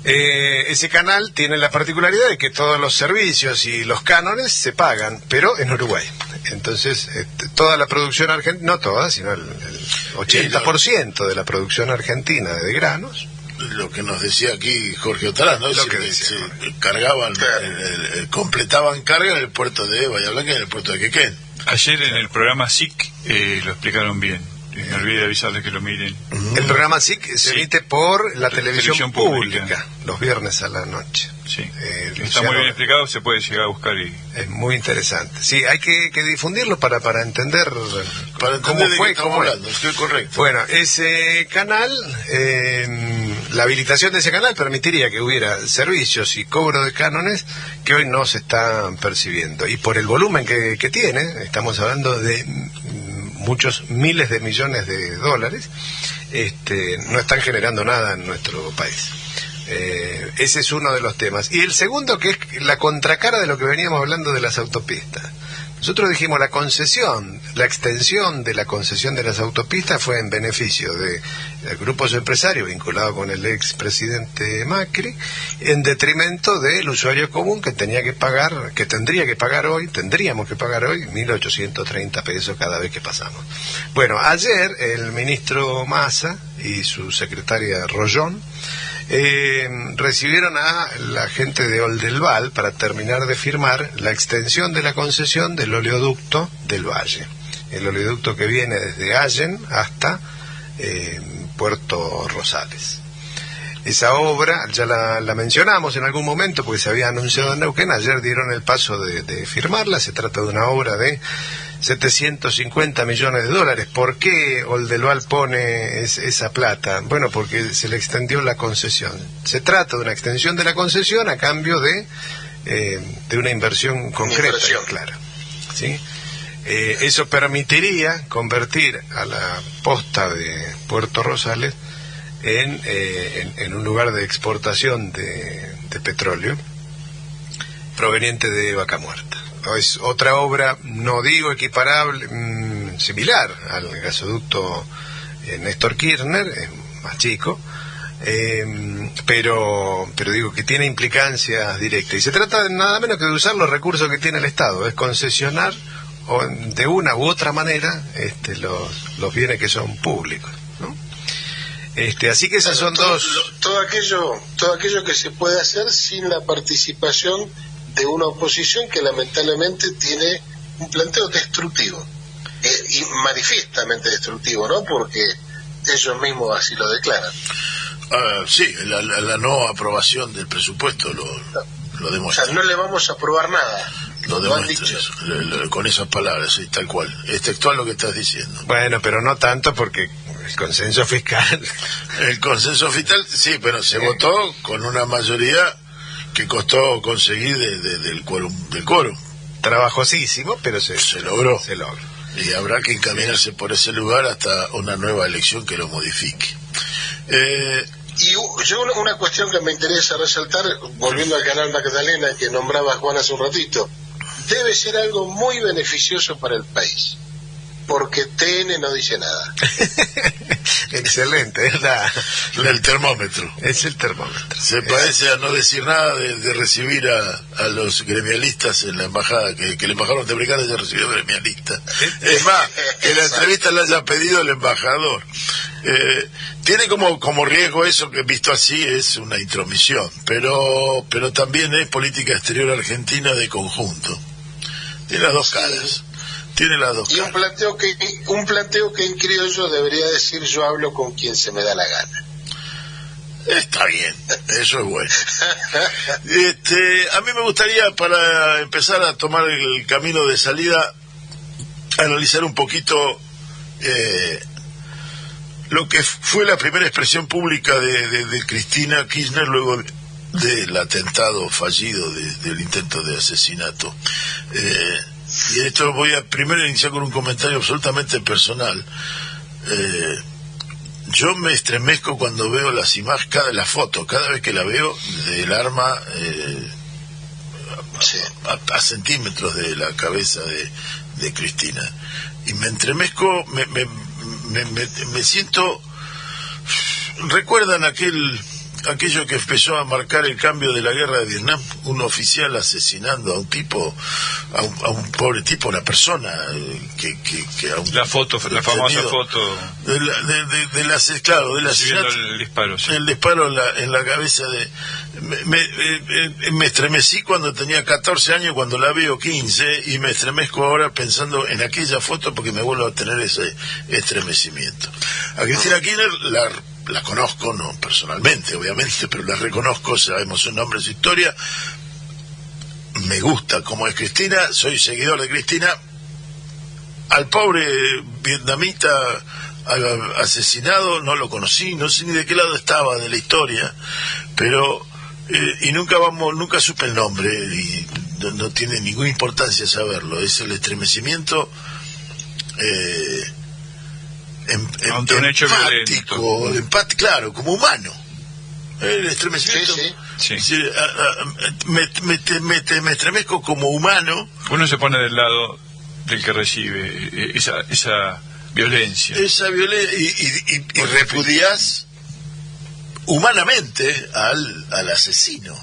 Eh, ese canal tiene la particularidad de que todos los servicios y los cánones se pagan, pero en Uruguay. Entonces, este, toda la producción argentina, no toda, sino el, el 80% de la producción argentina de granos, Lo que nos decía aquí Jorge Otarán, ¿no? Lo Se- que decía se cargaban, Claro. el- el- el- completaban carga en el puerto de Bahía Blanca y en el puerto de Quequén. Ayer en el programa SIC eh, lo explicaron bien. Me olvidé de avisarles que lo miren. el programa SIC se Sí. emite por la Te- televisión, televisión pública, pública. los viernes a la noche. Sí. Eh, Está Luciano- muy bien explicado, se puede llegar a buscar y Es muy interesante. Sí, hay que, que difundirlo para, para entender, Para cómo entender fue, cómo hablando, estoy correcto. Bueno, ese canal, eh, la habilitación de ese canal permitiría que hubiera servicios y cobro de cánones que hoy no se están percibiendo. Y por el volumen que, que tiene, estamos hablando de muchos miles de millones de dólares, este, no están generando nada en nuestro país. Eh, ese es uno de los temas. Y el segundo, que es la contracara de lo que veníamos hablando de las autopistas. Nosotros dijimos la concesión, la extensión de la concesión de las autopistas fue en beneficio de, grupos empresarios vinculados con el expresidente Macri, en detrimento del usuario común que tenía que pagar, que tendría que pagar hoy, tendríamos que pagar hoy 1.830 pesos cada vez que pasamos. Bueno, ayer el ministro Massa y su secretaria Rollón eh, recibieron a la gente de Oldelval para terminar de firmar la extensión de la concesión del oleoducto del Valle. El oleoducto que viene desde Allen hasta eh, Puerto Rosales. Esa obra, ya la, la mencionamos en algún momento porque se había anunciado en Neuquén, ayer dieron el paso de, de firmarla, se trata de una obra de 750 millones de dólares. ¿Por qué Oldelval pone es- esa plata? Bueno, porque se le extendió la concesión. Se trata de una extensión de la concesión a cambio de, eh, de una inversión concreta inversión. clara. ¿sí? Eh, eso permitiría convertir a la posta de Puerto Rosales en, eh, en, en un lugar de exportación de, de petróleo proveniente de Vaca Muerta. Es otra obra, no digo equiparable, mm, similar al gasoducto eh, Néstor Kirchner, es más chico, eh, pero, pero digo que tiene implicancias directas. Y se trata de nada menos que de usar los recursos que tiene el Estado, es concesionar o de una u otra manera este, los, los bienes que son públicos. ¿no? Este, así que esas son todo, dos... lo- todo aquello todo aquello que se puede hacer sin la participación de una oposición que lamentablemente tiene un planteo destructivo y manifiestamente destructivo, ¿no? Porque ellos mismos así lo declaran. Ah, sí, la, la- la no aprobación del presupuesto lo, lo O demuestra. sea, no le vamos a aprobar nada. Lo demuestra eso, con esas palabras, sí, tal cual. Es textual lo que estás diciendo. Bueno, pero no tanto porque el consenso fiscal. El consenso fiscal, sí, pero se votó con una mayoría que costó conseguir de- de- del, quórum, del quórum. Trabajosísimo, pero se, Se logró. se logra. Y habrá que encaminarse por ese lugar hasta una nueva elección que lo modifique. Eh, Y yo una, una cuestión que me interesa resaltar, volviendo al canal Magdalena que nombraba Juan hace un ratito, debe ser algo muy beneficioso para el país, porque TN no dice nada. Excelente, es, la- el termómetro. es el termómetro. Se parece a no decir nada de, de recibir a, a los gremialistas en la embajada, que, que el embajador norteamericano haya recibido gremialistas. Es más, que la entrevista la haya pedido el embajador. Eh, tiene como, como riesgo eso que visto así es una intromisión, pero, pero también es política exterior argentina de conjunto. Tiene las dos Sí. caras. Tiene las dos Y un planteo que un planteo que en criollo debería decir yo hablo con quien se me da la gana. Está bien, eso es bueno. Este, a mí me gustaría, para empezar a tomar el camino de salida, analizar un poquito eh, lo que fue la primera expresión pública de, de- de Cristina Kirchner luego de- del atentado fallido, de- del intento de asesinato. Eh, y esto voy a primero iniciar con un comentario absolutamente personal. Eh, yo me estremezco cuando veo las imágenes, cada la foto, cada vez que la veo del arma eh, a, a centímetros de la cabeza de, de Cristina. Y me entremezco, me, me, me, me- me siento... ¿Recuerdan aquel aquello que empezó a marcar el cambio de la guerra de Vietnam? Un oficial asesinando a un tipo, a un, a un pobre tipo, una persona eh, que, que, que a un La foto, la famosa foto de la, de, de- claro, del recibiendo asesinato el disparo. sí. el disparo en la, en la cabeza de... Me, me- eh, me estremecí cuando tenía 14 años, cuando la veo 15, y me estremezco ahora pensando en aquella foto porque me vuelvo a tener ese estremecimiento. A Cristina Kirchner la, la conozco, no personalmente, obviamente, pero la reconozco, sabemos su nombre, su historia. Me gusta como es Cristina, soy seguidor de Cristina, al pobre vietnamita asesinado no lo conocí, no sé ni de qué lado estaba de la historia, pero eh, y nunca vamos, nunca supe el nombre y no, no tiene ninguna importancia saberlo. Es el estremecimiento eh, em- em- Ante un hecho empático, claro, como humano. El estremecimiento. Sí, sí. Sí. Sí, a- a- me, me- me- me estremezco como humano Uno se pone del lado del que recibe esa, esa violencia. esa violencia y, y, y- y repudias humanamente al, al asesino.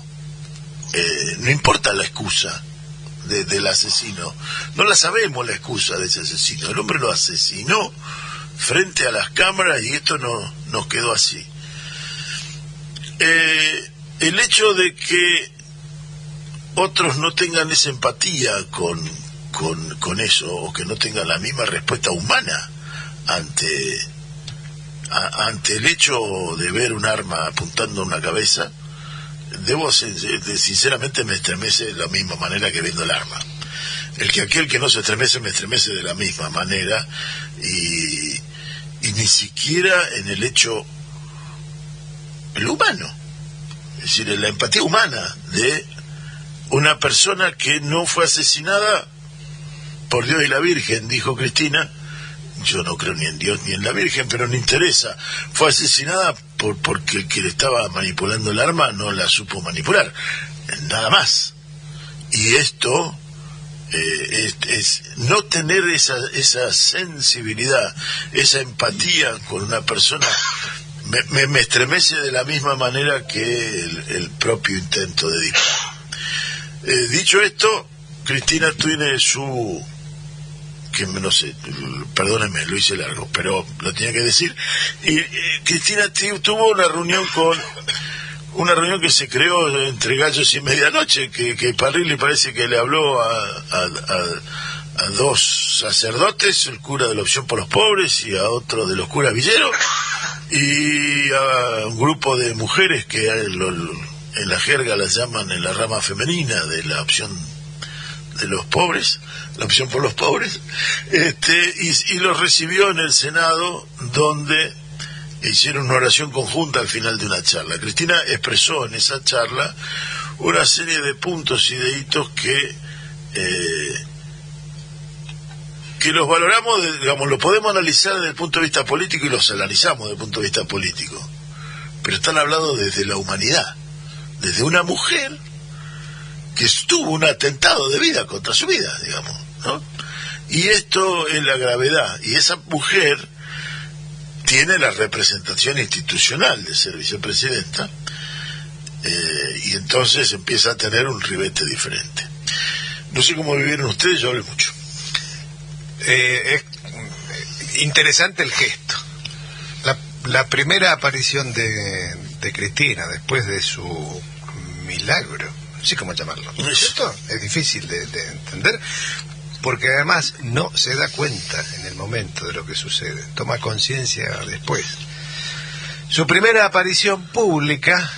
Eh, no importa la excusa de- del asesino. No la sabemos la excusa de ese asesino. El hombre lo asesinó frente a las cámaras y esto no nos quedó así. Eh, el hecho de que otros no tengan esa empatía con, con, eso o que no tengan la misma respuesta humana ante ante el hecho de ver un arma apuntando a una cabeza debo sin- de- sinceramente me estremece de la misma manera que viendo el arma el que aquel que no se estremece me estremece de la misma manera y, y ni siquiera en el hecho el humano es decir en la empatía humana de una persona que no fue asesinada por Dios y la Virgen, dijo Cristina. Yo no creo ni en Dios ni en la Virgen, pero no interesa. Fue asesinada por porque el que le estaba manipulando el arma no la supo manipular. Nada más. Y esto eh, es, es no tener esa, esa sensibilidad, esa empatía con una persona, me, me- me estremece de la misma manera que el, el propio intento de disparar. Eh, dicho esto, Cristina tiene su que no sé, perdónenme, lo hice largo, pero lo tenía que decir. Y eh, Cristina ti- tuvo una reunión con una reunión que se creó entre gallos y medianoche, que, que Parrilli parece que le habló a, a, dos sacerdotes, el cura de la opción por los pobres y a otro de los curas villeros, y a un grupo de mujeres que en la jerga las llaman en la rama femenina de la opción de los pobres, la opción por los pobres, este, y los recibió en el Senado donde hicieron una oración conjunta al final de una charla. Cristina expresó en esa charla una serie de puntos y de hitos que eh, que los valoramos, digamos, lo podemos analizar desde el punto de vista político y los analizamos desde el punto de vista político, pero están hablando desde la humanidad, desde una mujer que estuvo un atentado de vida contra su vida, digamos, ¿no? Y esto es la gravedad, y esa mujer tiene la representación institucional de ser vicepresidenta, eh, y entonces empieza a tener un ribete diferente. No sé cómo vivieron ustedes, yo hablé mucho. Eh, es interesante el gesto. La, la primera aparición de, de Cristina después de su milagro, no sé cómo llamarlo, ¿no es cierto? Es difícil de, de entender porque además no se da cuenta en el momento de lo que sucede, toma conciencia después. Su primera aparición pública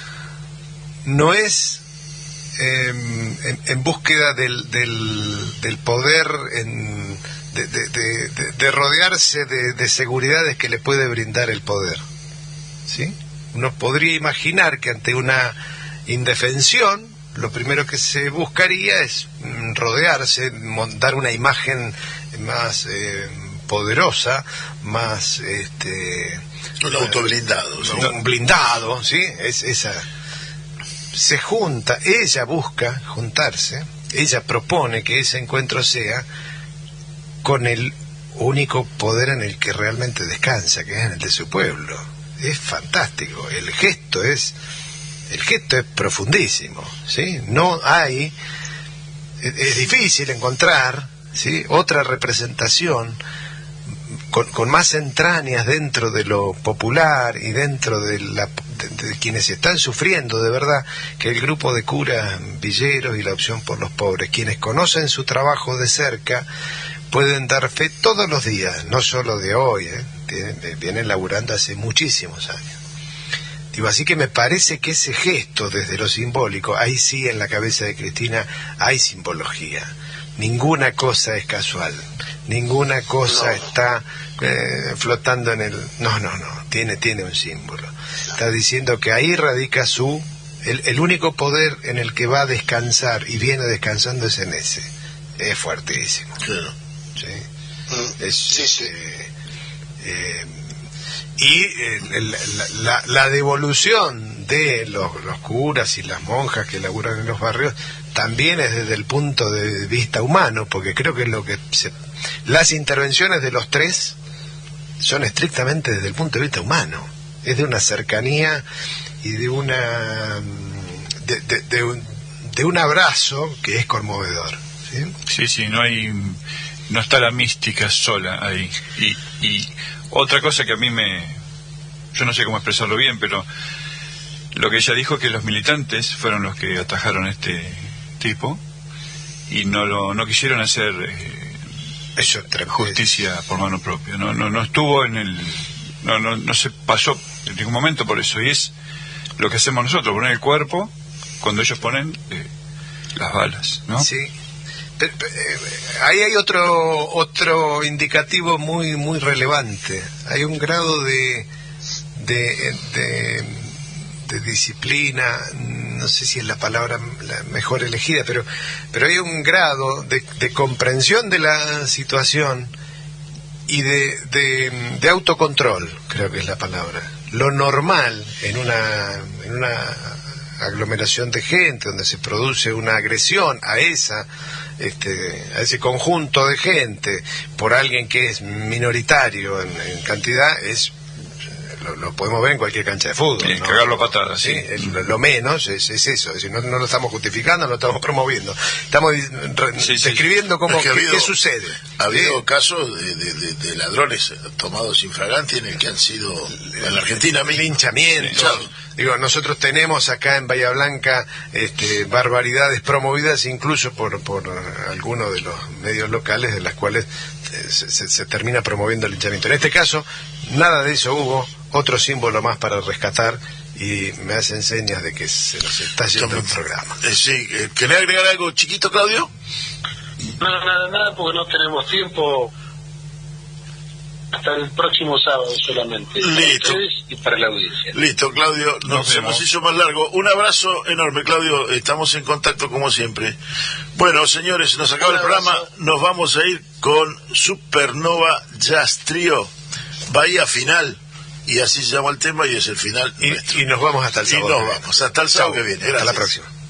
no es eh, en, búsqueda del, del, poder, en, de, de- de- de- de rodearse de, de seguridades que le puede brindar el poder. ¿sí? Uno podría imaginar que ante una indefensión, lo primero que se buscaría es mm, rodearse, mon- dar una imagen más eh, poderosa, más este, Un auto blindado. ¿sí? un blindado, ¿sí? Es esa se junta, ella busca juntarse, ella propone que ese encuentro sea con el único poder en el que realmente descansa, que es en el de su pueblo. Es fantástico, el gesto es el gesto es profundísimo, ¿sí? No hay es, difícil encontrar, ¿sí? otra representación con, con más entrañas dentro de lo popular y dentro de, la, de, quienes están sufriendo de verdad que el grupo de curas villeros y la opción por los pobres. Quienes conocen su trabajo de cerca pueden dar fe todos los días, no solo de hoy, ¿eh? Vienen laburando hace muchísimos años. Digo, así que me parece que ese gesto desde lo simbólico, ahí sí en la cabeza de Cristina hay simbología. Ninguna cosa es casual, ninguna cosa está eh, flotando en el... No, no, no, tiene, tiene un símbolo. Está diciendo que ahí radica su... El, el único poder en el que va a descansar y viene descansando es en ese. Es fuertísimo. Claro. ¿sí? Es, eh, eh, y eh, la, la- devolución de los, los curas y las monjas que laburan en los barrios también es desde el punto de vista humano, porque creo que lo que se- las intervenciones de los tres son estrictamente desde el punto de vista humano, es de una cercanía y de una mm, de, un, de un abrazo que es conmovedor. ¿sí? Sí, sí, no hay, no está la mística sola ahí. Y otra cosa que a mí me, yo no sé cómo expresarlo bien, pero lo que ella dijo que los militantes fueron los que atajaron a este tipo y no lo, no quisieron hacer eh, Eso es justicia por mano propia. No, no, no estuvo en el, no, no, no se pasó en ningún momento por eso y es lo que hacemos nosotros, poner el cuerpo cuando ellos ponen eh, las balas, ¿no? Sí. Pero, eh, ahí hay otro otro indicativo muy muy relevante. Hay un grado de de, de, disciplina, no sé si es la palabra la mejor elegida, pero pero hay un grado de, de comprensión de la situación y de, de, de autocontrol, creo que es la palabra. Lo normal en una, en una aglomeración de gente donde se produce una agresión a esa este, a ese conjunto de gente por alguien que es minoritario en, en cantidad es lo, lo podemos ver en cualquier cancha de fútbol. Sí, ¿no? cagarlo Sí, sí. es lo, lo menos es, es eso, es decir, no, no lo estamos justificando, no lo estamos promoviendo, estamos re- Sí, sí. describiendo cómo Es que ha qué- habido- qué sucede. Ha habido Sí. casos de, de- de- de ladrones tomados infraganti en el que han sido en la Argentina misma, linchamiento. Digo, nosotros tenemos acá en Bahía Blanca este, barbaridades promovidas incluso por, por algunos de los medios locales de las cuales eh, se, se- se termina promoviendo el linchamiento. En este caso, nada de eso hubo, otro símbolo más para rescatar y me hacen señas de que se nos está yendo el programa. Eh, sí, eh, ¿querés agregar algo chiquito, Claudio? No, nada, nada, porque no tenemos tiempo. Hasta el próximo sábado solamente. Para Listo. ustedes y para la audiencia. Listo, Claudio, nos, nos hizo más largo. Un abrazo enorme, Claudio. Estamos en contacto como siempre. Bueno, señores, se nos acaba el programa. Nos vamos a ir con Supernova Jazz Trio, Bahía Final. Y así se llama el tema y es el final. Y, y nos vamos hasta el Y sábado. nos que viene. vamos. Hasta el sábado Chau. que viene. Hasta la Gracias. próxima.